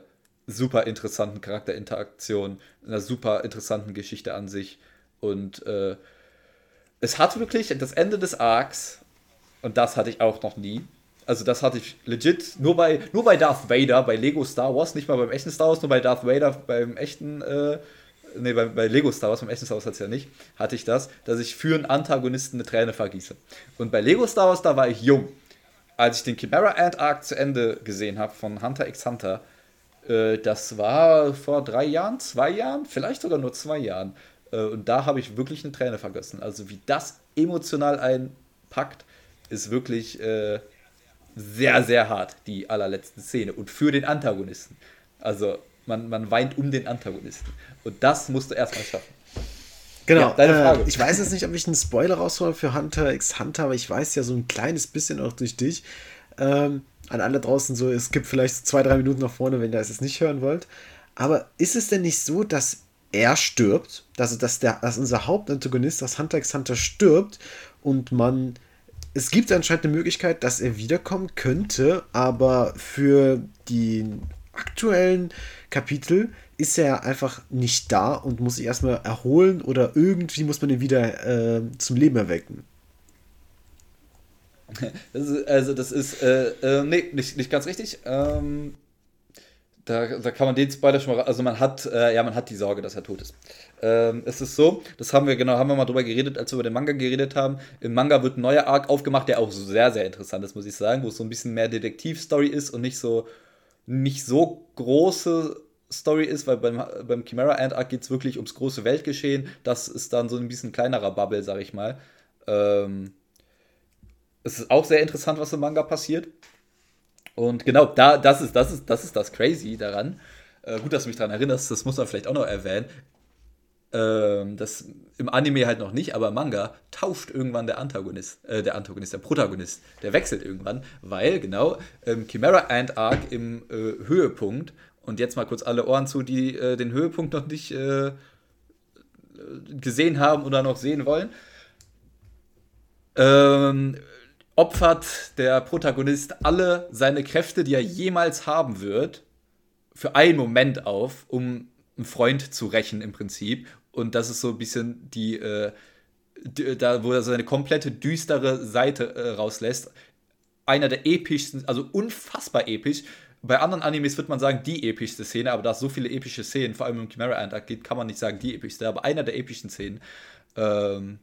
super interessanten Charakterinteraktionen, einer super interessanten Geschichte an sich. Und äh, es hat wirklich das Ende des Arcs, und das hatte ich auch noch nie, also das hatte ich legit nur bei, nur bei Darth Vader, bei Lego Star Wars, nicht mal beim echten Star Wars, nur bei Darth Vader, beim echten, äh, nee, bei, bei Lego Star Wars, beim echten Star Wars hat es ja nicht, hatte ich das, dass ich für einen Antagonisten eine Träne vergieße. Und bei Lego Star Wars, da war ich jung. Als ich den Chimera Ant Arc zu Ende gesehen habe von Hunter x Hunter, äh, das war vor drei Jahren, zwei Jahren, vielleicht sogar nur zwei Jahren. Äh, und da habe ich wirklich eine Träne vergessen. Also wie das emotional einpackt, ist wirklich äh, sehr, sehr hart, die allerletzte Szene. Und für den Antagonisten. Also man, man weint um den Antagonisten. Und das musst du erstmal schaffen. Genau, ja, deine Frage. Äh, ich weiß jetzt nicht, ob ich einen Spoiler raushole für Hunter x Hunter, aber ich weiß ja so ein kleines bisschen auch durch dich. Ähm, an alle draußen so, es gibt vielleicht zwei, drei Minuten nach vorne, wenn ihr es jetzt nicht hören wollt. Aber ist es denn nicht so, dass er stirbt, also dass, der, dass unser Hauptantagonist, das Hunter x Hunter, stirbt und man es gibt anscheinend eine Möglichkeit, dass er wiederkommen könnte, aber für die aktuellen Kapitel ist er einfach nicht da und muss sich erstmal erholen oder irgendwie muss man ihn wieder äh, zum Leben erwecken. Das ist, also das ist, äh, äh, nee, nicht, nicht ganz richtig. Ähm, da, da kann man den Spoiler schon mal, also man hat, äh, ja, man hat die Sorge, dass er tot ist. Ähm, es ist so, das haben wir genau, haben wir mal drüber geredet, als wir über den Manga geredet haben. Im Manga wird ein neuer Arc aufgemacht, der auch sehr, sehr interessant ist, muss ich sagen, wo es so ein bisschen mehr Detektivstory ist und nicht so, nicht so große Story ist, weil beim, beim Chimera Ant Arc geht es wirklich ums große Weltgeschehen. Das ist dann so ein bisschen kleinerer Bubble, sag ich mal. Ähm, es ist auch sehr interessant, was im Manga passiert. Und genau, da, das ist, das ist, das ist das Crazy daran. Äh, gut, dass du mich daran erinnerst, das muss man vielleicht auch noch erwähnen. Ähm, das im Anime halt noch nicht, aber im Manga tauscht irgendwann der Antagonist, äh, der Antagonist, der Protagonist, der wechselt irgendwann, weil genau ähm, Chimera Ant Arc im äh, Höhepunkt und jetzt mal kurz alle Ohren zu, die äh, den Höhepunkt noch nicht äh, gesehen haben oder noch sehen wollen. Ähm, opfert der Protagonist alle seine Kräfte, die er jemals haben wird, für einen Moment auf, um einen Freund zu rächen im Prinzip. Und das ist so ein bisschen die, äh, die da, wo er seine komplette düstere Seite äh, rauslässt. Einer der epischsten, also unfassbar episch. Bei anderen Animes wird man sagen, die epischste Szene, aber da es so viele epische Szenen, vor allem im Chimera Ant geht, kann man nicht sagen, die epischste, aber einer der epischen Szenen. Ähm,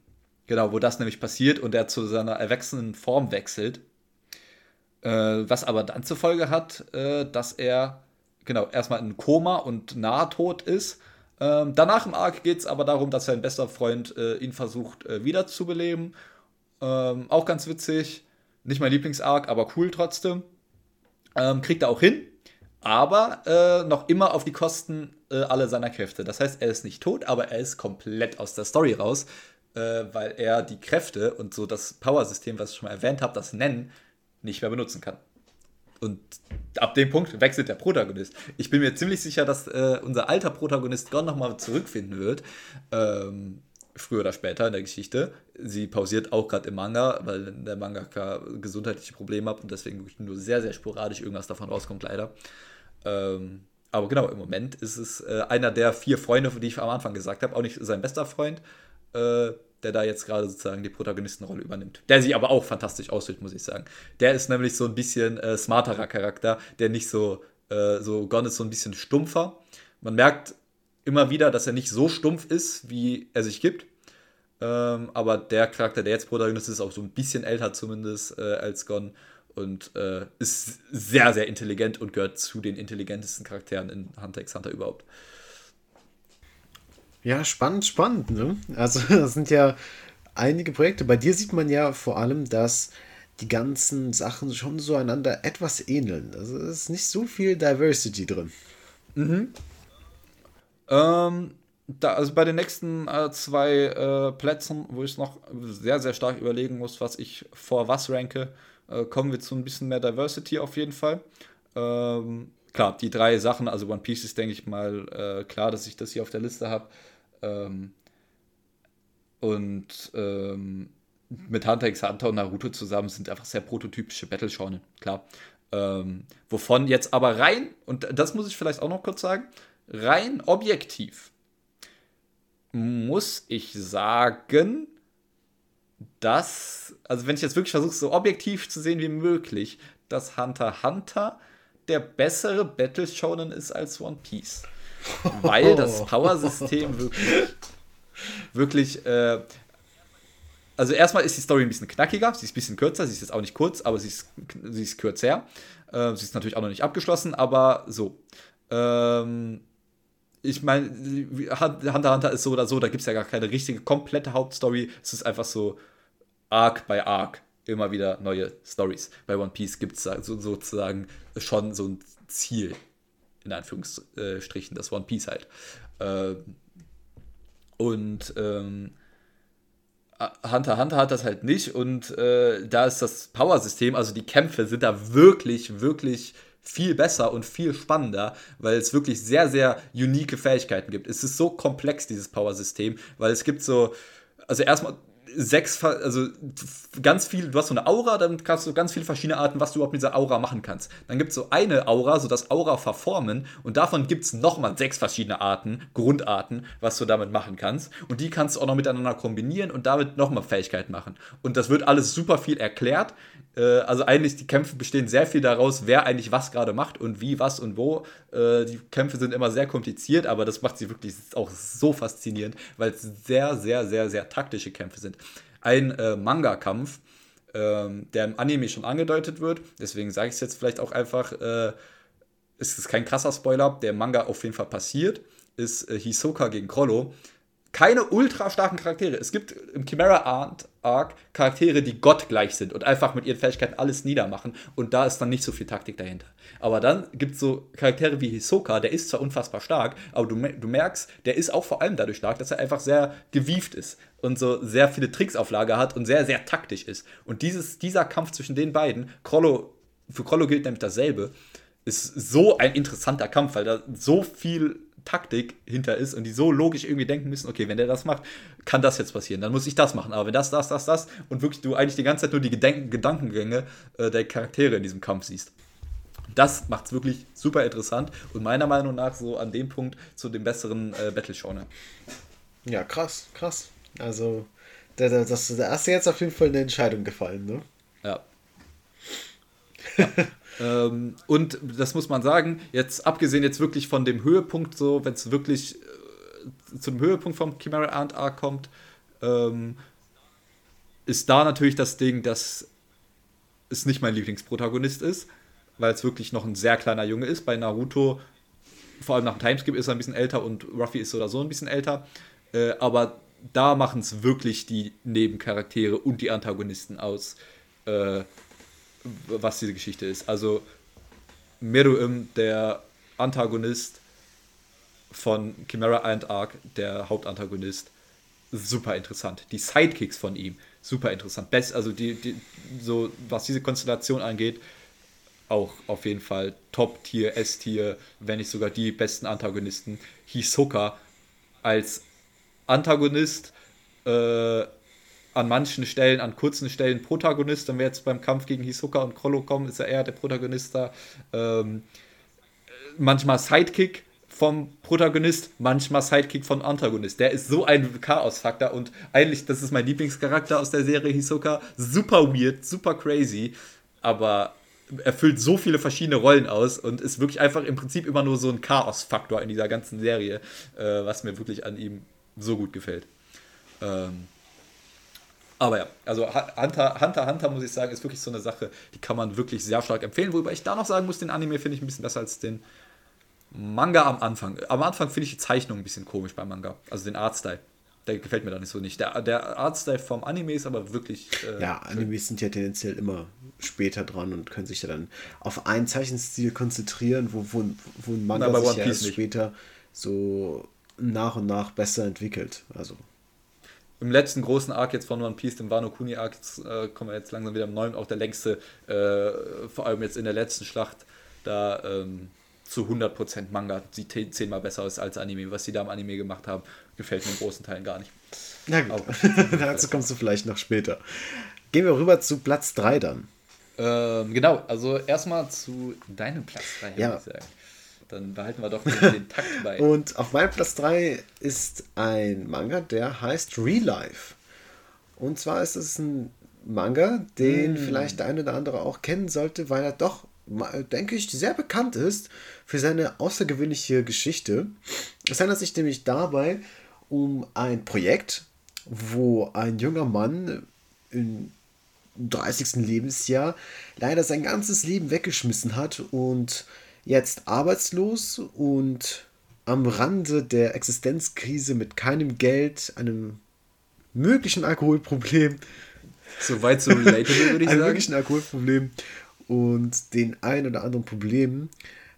genau, wo das nämlich passiert und er zu seiner erwachsenen Form wechselt. Äh, was aber dann zur Folge hat, äh, dass er genau, erstmal in Koma und nahtod ist. Ähm, danach im Arc geht es aber darum, dass sein bester Freund äh, ihn versucht äh, wiederzubeleben. Ähm, auch ganz witzig. Nicht mein Lieblingsarc, aber cool trotzdem. Ähm, kriegt er auch hin, aber äh, noch immer auf die Kosten äh, aller seiner Kräfte. Das heißt, er ist nicht tot, aber er ist komplett aus der Story raus, äh, weil er die Kräfte und so das Power-System, was ich schon mal erwähnt habe, das Nennen, nicht mehr benutzen kann. Und ab dem Punkt wechselt der Protagonist. Ich bin mir ziemlich sicher, dass äh, unser alter Protagonist Gon nochmal zurückfinden wird. Ähm, früher oder später in der Geschichte. Sie pausiert auch gerade im Manga, weil der Mangaka gesundheitliche Probleme hat und deswegen nur sehr, sehr sporadisch irgendwas davon rauskommt, leider. Ähm, aber genau, im Moment ist es äh, einer der vier Freunde, die ich am Anfang gesagt habe, auch nicht sein bester Freund. Äh, der da jetzt gerade sozusagen die Protagonistenrolle übernimmt. Der sich aber auch fantastisch ausdrückt, muss ich sagen. Der ist nämlich so ein bisschen äh, smarterer Charakter, der nicht so, äh, so Gon ist so ein bisschen stumpfer. Man merkt immer wieder, dass er nicht so stumpf ist, wie er sich gibt. Ähm, aber der Charakter, der jetzt Protagonist ist, ist auch so ein bisschen älter zumindest äh, als Gon und äh, ist sehr, sehr intelligent und gehört zu den intelligentesten Charakteren in Hunter x Hunter überhaupt. Ja, spannend, spannend. Ne? Also das sind ja einige Projekte. Bei dir sieht man ja vor allem, dass die ganzen Sachen schon so einander etwas ähneln. Also es ist nicht so viel Diversity drin. Mhm. Ähm, da, also bei den nächsten äh, zwei äh, Plätzen, wo ich noch sehr, sehr stark überlegen muss, was ich vor was ranke, äh, kommen wir zu ein bisschen mehr Diversity auf jeden Fall. Ähm, klar, die drei Sachen, also One Piece ist, denke ich mal, äh, klar, dass ich das hier auf der Liste habe. Ähm, und ähm, mit Hunter x Hunter und Naruto zusammen sind einfach sehr prototypische Battle-Shonen, klar. Ähm, wovon jetzt aber rein, und das muss ich vielleicht auch noch kurz sagen, rein objektiv muss ich sagen, dass, also wenn ich jetzt wirklich versuche, so objektiv zu sehen wie möglich, dass Hunter Hunter der bessere Battle Shonen ist als One Piece weil das Power-System wirklich, wirklich äh, also erstmal ist die Story ein bisschen knackiger, sie ist ein bisschen kürzer, sie ist jetzt auch nicht kurz, aber sie ist, sie ist kürzer. Äh, sie ist natürlich auch noch nicht abgeschlossen, aber so. Ähm, ich meine, Hunter Hunter ist so oder so, da gibt es ja gar keine richtige, komplette Hauptstory. Es ist einfach so Arc bei Arc. Immer wieder neue Stories. Bei One Piece gibt es so, sozusagen schon so ein Ziel in Anführungsstrichen, das One Piece halt. Ähm, und ähm, Hunter Hunter hat das halt nicht und äh, da ist das Power-System, also die Kämpfe sind da wirklich, wirklich viel besser und viel spannender, weil es wirklich sehr, sehr unique Fähigkeiten gibt. Es ist so komplex, dieses Power-System, weil es gibt so, also erstmal sechs, also ganz viel, du hast so eine Aura, dann kannst du ganz viele verschiedene Arten, was du überhaupt mit dieser Aura machen kannst. Dann gibt es so eine Aura, so das Aura verformen und davon gibt es nochmal sechs verschiedene Arten, Grundarten, was du damit machen kannst. Und die kannst du auch noch miteinander kombinieren und damit nochmal Fähigkeiten machen. Und das wird alles super viel erklärt. Äh, also eigentlich, die Kämpfe bestehen sehr viel daraus, wer eigentlich was gerade macht und wie, was und wo. Äh, die Kämpfe sind immer sehr kompliziert, aber das macht sie wirklich auch so faszinierend, weil es sehr, sehr, sehr, sehr taktische Kämpfe sind. Ein äh, Manga-Kampf, ähm, der im Anime schon angedeutet wird, deswegen sage ich es jetzt vielleicht auch einfach, äh, es ist kein krasser Spoiler, der Manga auf jeden Fall passiert, ist äh, Hisoka gegen Krollo keine ultra starken Charaktere. Es gibt im Chimera Arc Charaktere, die gottgleich sind und einfach mit ihren Fähigkeiten alles niedermachen. Und da ist dann nicht so viel Taktik dahinter. Aber dann gibt es so Charaktere wie Hisoka, der ist zwar unfassbar stark, aber du, du merkst, der ist auch vor allem dadurch stark, dass er einfach sehr gewieft ist und so sehr viele Tricks auf Lager hat und sehr, sehr taktisch ist. Und dieses, dieser Kampf zwischen den beiden, Krollo, für Krollo gilt nämlich dasselbe, ist so ein interessanter Kampf, weil da so viel Taktik hinter ist und die so logisch irgendwie denken müssen, okay, wenn der das macht, kann das jetzt passieren, dann muss ich das machen. Aber wenn das, das, das, das und wirklich du eigentlich die ganze Zeit nur die Gedenken, Gedankengänge äh, der Charaktere in diesem Kampf siehst. Das macht es wirklich super interessant und meiner Meinung nach so an dem Punkt zu dem besseren äh, Battle-Genre. Ja, krass, krass. Also, da, da, das, da hast du jetzt auf jeden Fall eine Entscheidung gefallen, ne? Ja. ähm, und das muss man sagen, jetzt abgesehen jetzt wirklich von dem Höhepunkt, so, wenn es wirklich äh, zum Höhepunkt vom Chimera Ant Arc kommt, ähm, ist da natürlich das Ding, dass es nicht mein Lieblingsprotagonist ist, weil es wirklich noch ein sehr kleiner Junge ist. Bei Naruto, vor allem nach dem Timeskip, ist er ein bisschen älter und Ruffy ist oder so ein bisschen älter. Äh, aber da machen es wirklich die Nebencharaktere und die Antagonisten aus, äh, was diese Geschichte ist. Also Meruim, der Antagonist von Chimera and Arc, der Hauptantagonist, super interessant. Die Sidekicks von ihm, super interessant. Best, also die, die, so was diese Konstellation angeht, auch auf jeden Fall Top-Tier, S-Tier, wenn nicht sogar die besten Antagonisten. Hisoka als Antagonist, äh, an manchen Stellen, an kurzen Stellen Protagonist. Wenn wir jetzt beim Kampf gegen Hisoka und Krollo kommen, ist er eher der Protagonist da. Ähm, manchmal Sidekick vom Protagonist, manchmal Sidekick vom Antagonist. Der ist so ein Chaos-Faktor und eigentlich, das ist mein Lieblingscharakter aus der Serie Hisoka. Super weird, super crazy, aber erfüllt so viele verschiedene Rollen aus und ist wirklich einfach im Prinzip immer nur so ein Chaos-Faktor in dieser ganzen Serie, äh, was mir wirklich an ihm so gut gefällt. Ähm, aber ja, also Hunter, Hunter, Hunter, muss ich sagen, ist wirklich so eine Sache, die kann man wirklich sehr stark empfehlen. Wobei ich da noch sagen muss, den Anime finde ich ein bisschen besser als den Manga am Anfang. Am Anfang finde ich die Zeichnung ein bisschen komisch beim Manga. Also den Artstyle. Der gefällt mir da nicht so nicht. Der, der Artstyle vom Anime ist aber wirklich. Äh, ja, Animes sind ja tendenziell immer später dran und können sich ja dann auf einen Zeichenstil konzentrieren, wo, wo, wo ein Manga Na, sich ja erst später so nach und nach besser entwickelt. Also. Im letzten großen Arc jetzt von One Piece, dem Wano Kuni Arc, jetzt, äh, kommen wir jetzt langsam wieder im neuen, auch der längste, äh, vor allem jetzt in der letzten Schlacht, da ähm, zu 100% Manga sieht zehnmal besser aus als Anime. Was sie da im Anime gemacht haben, gefällt mir in großen Teilen gar nicht. Na gut, dazu kommst du vielleicht noch später. Gehen wir rüber zu Platz 3 dann. Ähm, genau, also erstmal zu deinem Platz 3, ja. ich sagen. Dann behalten wir doch den Takt bei. Und auf meinem Platz 3 ist ein Manga, der heißt Real Life. Und zwar ist es ein Manga, den mm. vielleicht der eine oder andere auch kennen sollte, weil er doch, denke ich, sehr bekannt ist für seine außergewöhnliche Geschichte. Es handelt sich nämlich dabei um ein Projekt, wo ein junger Mann im 30. Lebensjahr leider sein ganzes Leben weggeschmissen hat und jetzt arbeitslos und am Rande der Existenzkrise mit keinem Geld, einem möglichen Alkoholproblem. Soweit so relatable, würde ich sagen. Einem möglichen Alkoholproblem und den ein oder anderen Problemen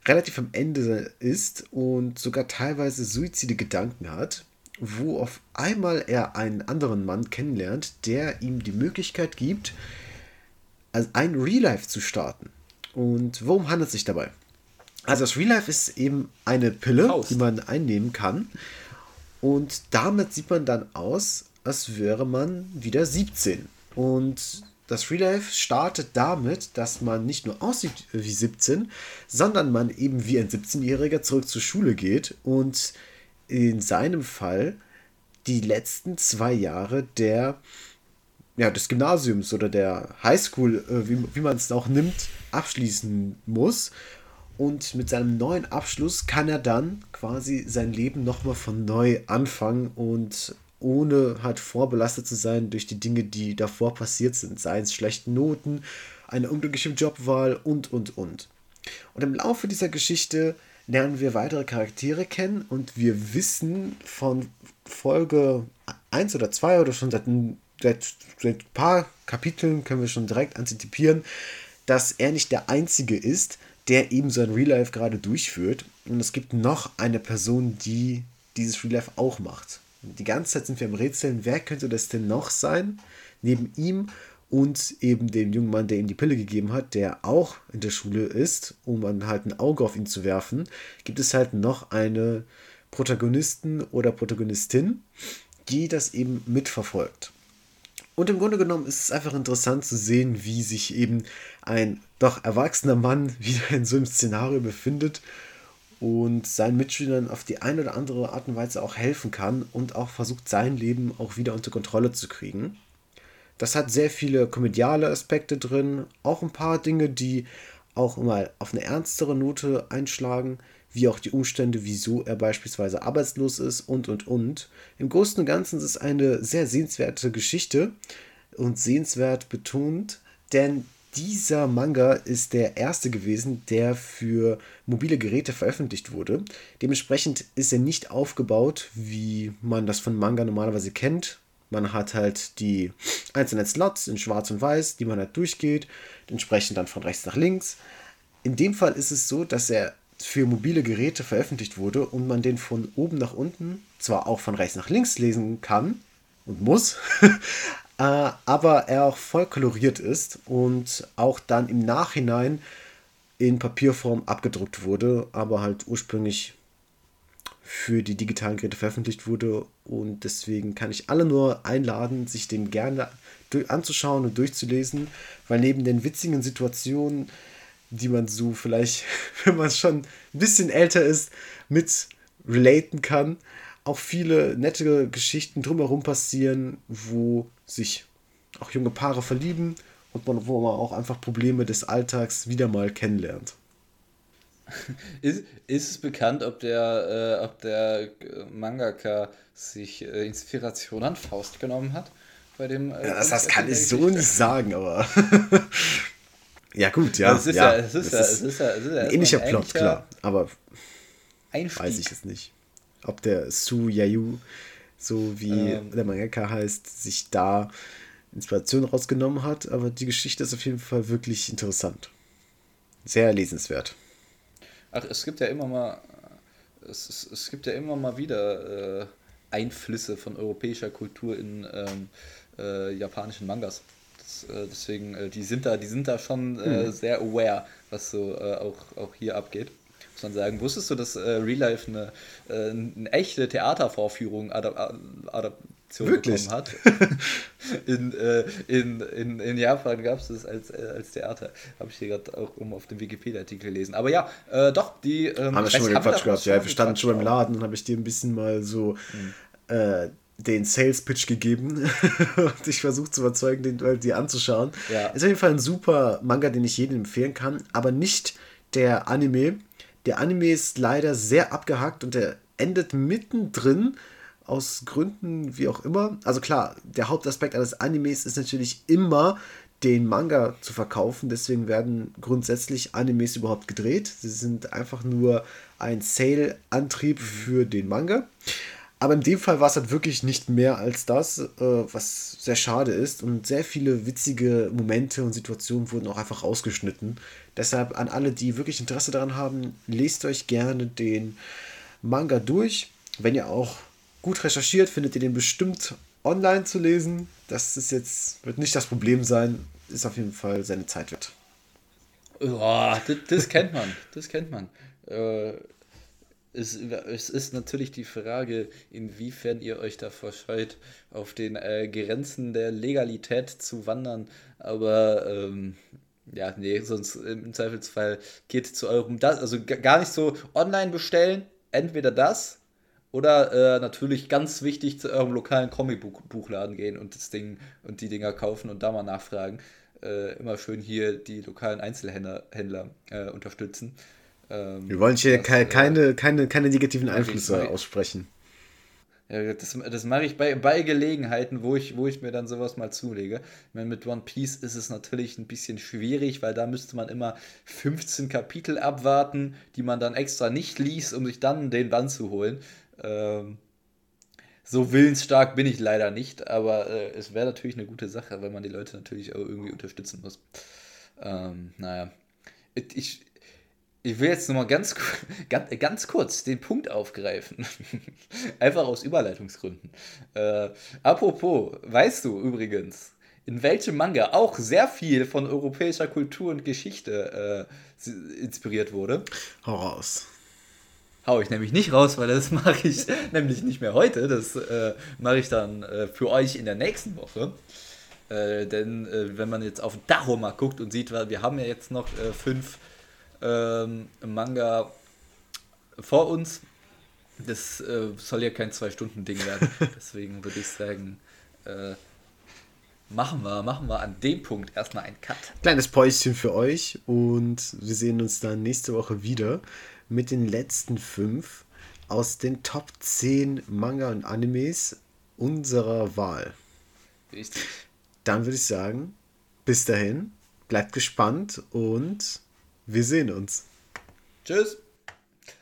relativ am Ende ist und sogar teilweise suizide Gedanken hat, wo auf einmal er einen anderen Mann kennenlernt, der ihm die Möglichkeit gibt, ein Real Life zu starten. Und worum handelt es sich dabei? Also das Real Life ist eben eine Pille, Faust. die man einnehmen kann. Und damit sieht man dann aus, als wäre man wieder 17. Und das Real Life startet damit, dass man nicht nur aussieht wie 17, sondern man eben wie ein 17-Jähriger zurück zur Schule geht und in seinem Fall die letzten zwei Jahre der ja, des Gymnasiums oder der Highschool, äh, wie, wie man es auch nimmt, abschließen muss und mit seinem neuen Abschluss kann er dann quasi sein Leben nochmal von neu anfangen und ohne halt vorbelastet zu sein durch die Dinge, die davor passiert sind, seien es schlechte Noten, eine unglückliche Jobwahl und, und, und. Und im Laufe dieser Geschichte lernen wir weitere Charaktere kennen und wir wissen von Folge 1 oder 2 oder schon seit, seit, seit ein paar Kapiteln können wir schon direkt antizipieren, dass er nicht der Einzige ist, der eben sein Real Life gerade durchführt. Und es gibt noch eine Person, die dieses Real Life auch macht. Die ganze Zeit sind wir im Rätseln, wer könnte das denn noch sein? Neben ihm und eben dem jungen Mann, der ihm die Pille gegeben hat, der auch in der Schule ist, um dann halt ein Auge auf ihn zu werfen, gibt es halt noch eine Protagonisten oder Protagonistin, die das eben mitverfolgt. Und im Grunde genommen ist es einfach interessant zu sehen, wie sich eben ein doch erwachsener Mann wieder in so einem Szenario befindet und seinen Mitschülern auf die eine oder andere Art und Weise auch helfen kann und auch versucht, sein Leben auch wieder unter Kontrolle zu kriegen. Das hat sehr viele komödiale Aspekte drin, auch ein paar Dinge, die auch mal auf eine ernstere Note einschlagen, wie auch die Umstände, wieso er beispielsweise arbeitslos ist und und und. Im Großen und Ganzen ist es eine sehr sehenswerte Geschichte und sehenswert betont, denn dieser Manga ist der erste gewesen, der für mobile Geräte veröffentlicht wurde. Dementsprechend ist er nicht aufgebaut, wie man das von Manga normalerweise kennt. Man hat halt die einzelnen Slots in Schwarz und Weiß, die man halt durchgeht, entsprechend dann von rechts nach links. In dem Fall ist es so, dass er für mobile Geräte veröffentlicht wurde und man den von oben nach unten zwar auch von rechts nach links lesen kann und muss, äh, aber er auch voll koloriert ist und auch dann im Nachhinein in Papierform abgedruckt wurde, aber halt ursprünglich für die digitalen Geräte veröffentlicht wurde. Und deswegen kann ich alle nur einladen, sich den gerne anzuschauen und durchzulesen, weil neben den witzigen Situationen die man so vielleicht, wenn man schon ein bisschen älter ist, mit relaten kann. Auch viele nette Geschichten drumherum passieren, wo sich auch junge Paare verlieben und man, wo man auch einfach Probleme des Alltags wieder mal kennenlernt. Ist, ist es bekannt, ob der, äh, ob der Mangaka sich äh, Inspiration an Faust genommen hat? Bei dem, äh, ja, das, das kann ich so nicht sagen, aber Ja, gut, ja. Es ist ja, ja, es ist ja, es ist ja, es ist ja ein ähnlicher Plot, klar. Aber Einstieg. weiß ich es nicht. Ob der Su Yayu, so wie ähm. der Mangaka heißt, sich da Inspiration rausgenommen hat. Aber die Geschichte ist auf jeden Fall wirklich interessant. Sehr lesenswert. Ach, es gibt ja immer mal, es, es, es gibt ja immer mal wieder äh, Einflüsse von europäischer Kultur in ähm, äh, japanischen Mangas. Äh, deswegen, äh, die sind da, die sind da schon äh, mhm. sehr aware, was so äh, auch, auch hier abgeht. Muss man sagen. Wusstest du, dass äh, Real Life eine, äh, eine echte Theatervorführung Adap Adaption Wirklich? bekommen hat? in, in, in, in Japan gab es das als, als Theater. Habe ich hier gerade auch um auf dem Wikipedia-Artikel gelesen. Aber ja, doch, die. Ähm, haben wir schon mal Quatsch gehabt, ja. Wir standen schon im Laden und habe ich dir ein bisschen mal so. Mhm den Sales Pitch gegeben und ich versuche zu überzeugen, den die anzuschauen. Ja. Ist auf jeden Fall ein super Manga, den ich jedem empfehlen kann, aber nicht der Anime. Der Anime ist leider sehr abgehackt und der endet mittendrin aus Gründen wie auch immer. Also klar, der Hauptaspekt eines Animes ist natürlich immer den Manga zu verkaufen. Deswegen werden grundsätzlich Animes überhaupt gedreht. Sie sind einfach nur ein Sale-Antrieb für den Manga. Aber in dem Fall war es halt wirklich nicht mehr als das, äh, was sehr schade ist. Und sehr viele witzige Momente und Situationen wurden auch einfach rausgeschnitten. Deshalb an alle, die wirklich Interesse daran haben, lest euch gerne den Manga durch. Wenn ihr auch gut recherchiert, findet ihr den bestimmt online zu lesen. Das ist jetzt, wird nicht das Problem sein. Ist auf jeden Fall seine Zeit wert. Ja, das, das kennt man. Das kennt man. Äh, es, es ist natürlich die Frage, inwiefern ihr euch davor scheut, auf den äh, Grenzen der Legalität zu wandern. Aber ähm, ja, nee, sonst im Zweifelsfall geht zu eurem, das, also gar nicht so online bestellen, entweder das oder äh, natürlich ganz wichtig zu eurem lokalen Comicbuchladen gehen und das Ding und die Dinger kaufen und da mal nachfragen. Äh, immer schön hier die lokalen Einzelhändler Händler, äh, unterstützen. Ähm, Wir wollen hier das, keine, keine, keine, keine negativen Einflüsse aussprechen. Ja, das, das mache ich bei, bei Gelegenheiten, wo ich, wo ich mir dann sowas mal zulege. Ich meine, mit One Piece ist es natürlich ein bisschen schwierig, weil da müsste man immer 15 Kapitel abwarten, die man dann extra nicht liest, um sich dann den Band zu holen. Ähm, so willensstark bin ich leider nicht, aber äh, es wäre natürlich eine gute Sache, weil man die Leute natürlich auch irgendwie unterstützen muss. Ähm, naja. Ich, ich will jetzt nochmal ganz, ganz, ganz kurz den Punkt aufgreifen. Einfach aus Überleitungsgründen. Äh, apropos, weißt du übrigens, in welchem Manga auch sehr viel von europäischer Kultur und Geschichte äh, inspiriert wurde? Hau raus. haue ich nämlich nicht raus, weil das mache ich nämlich nicht mehr heute. Das äh, mache ich dann äh, für euch in der nächsten Woche. Äh, denn äh, wenn man jetzt auf Dacho mal guckt und sieht, weil wir haben ja jetzt noch fünf ähm, Manga vor uns. Das äh, soll ja kein Zwei-Stunden-Ding werden. Deswegen würde ich sagen, machen wir, machen wir an dem Punkt erstmal einen Cut. Kleines Päuschen für euch und wir sehen uns dann nächste Woche wieder mit den letzten fünf aus den Top 10 Manga und Animes unserer Wahl. Richtig. Dann würde ich sagen, bis dahin, bleibt gespannt und wir sehen uns. Tschüss.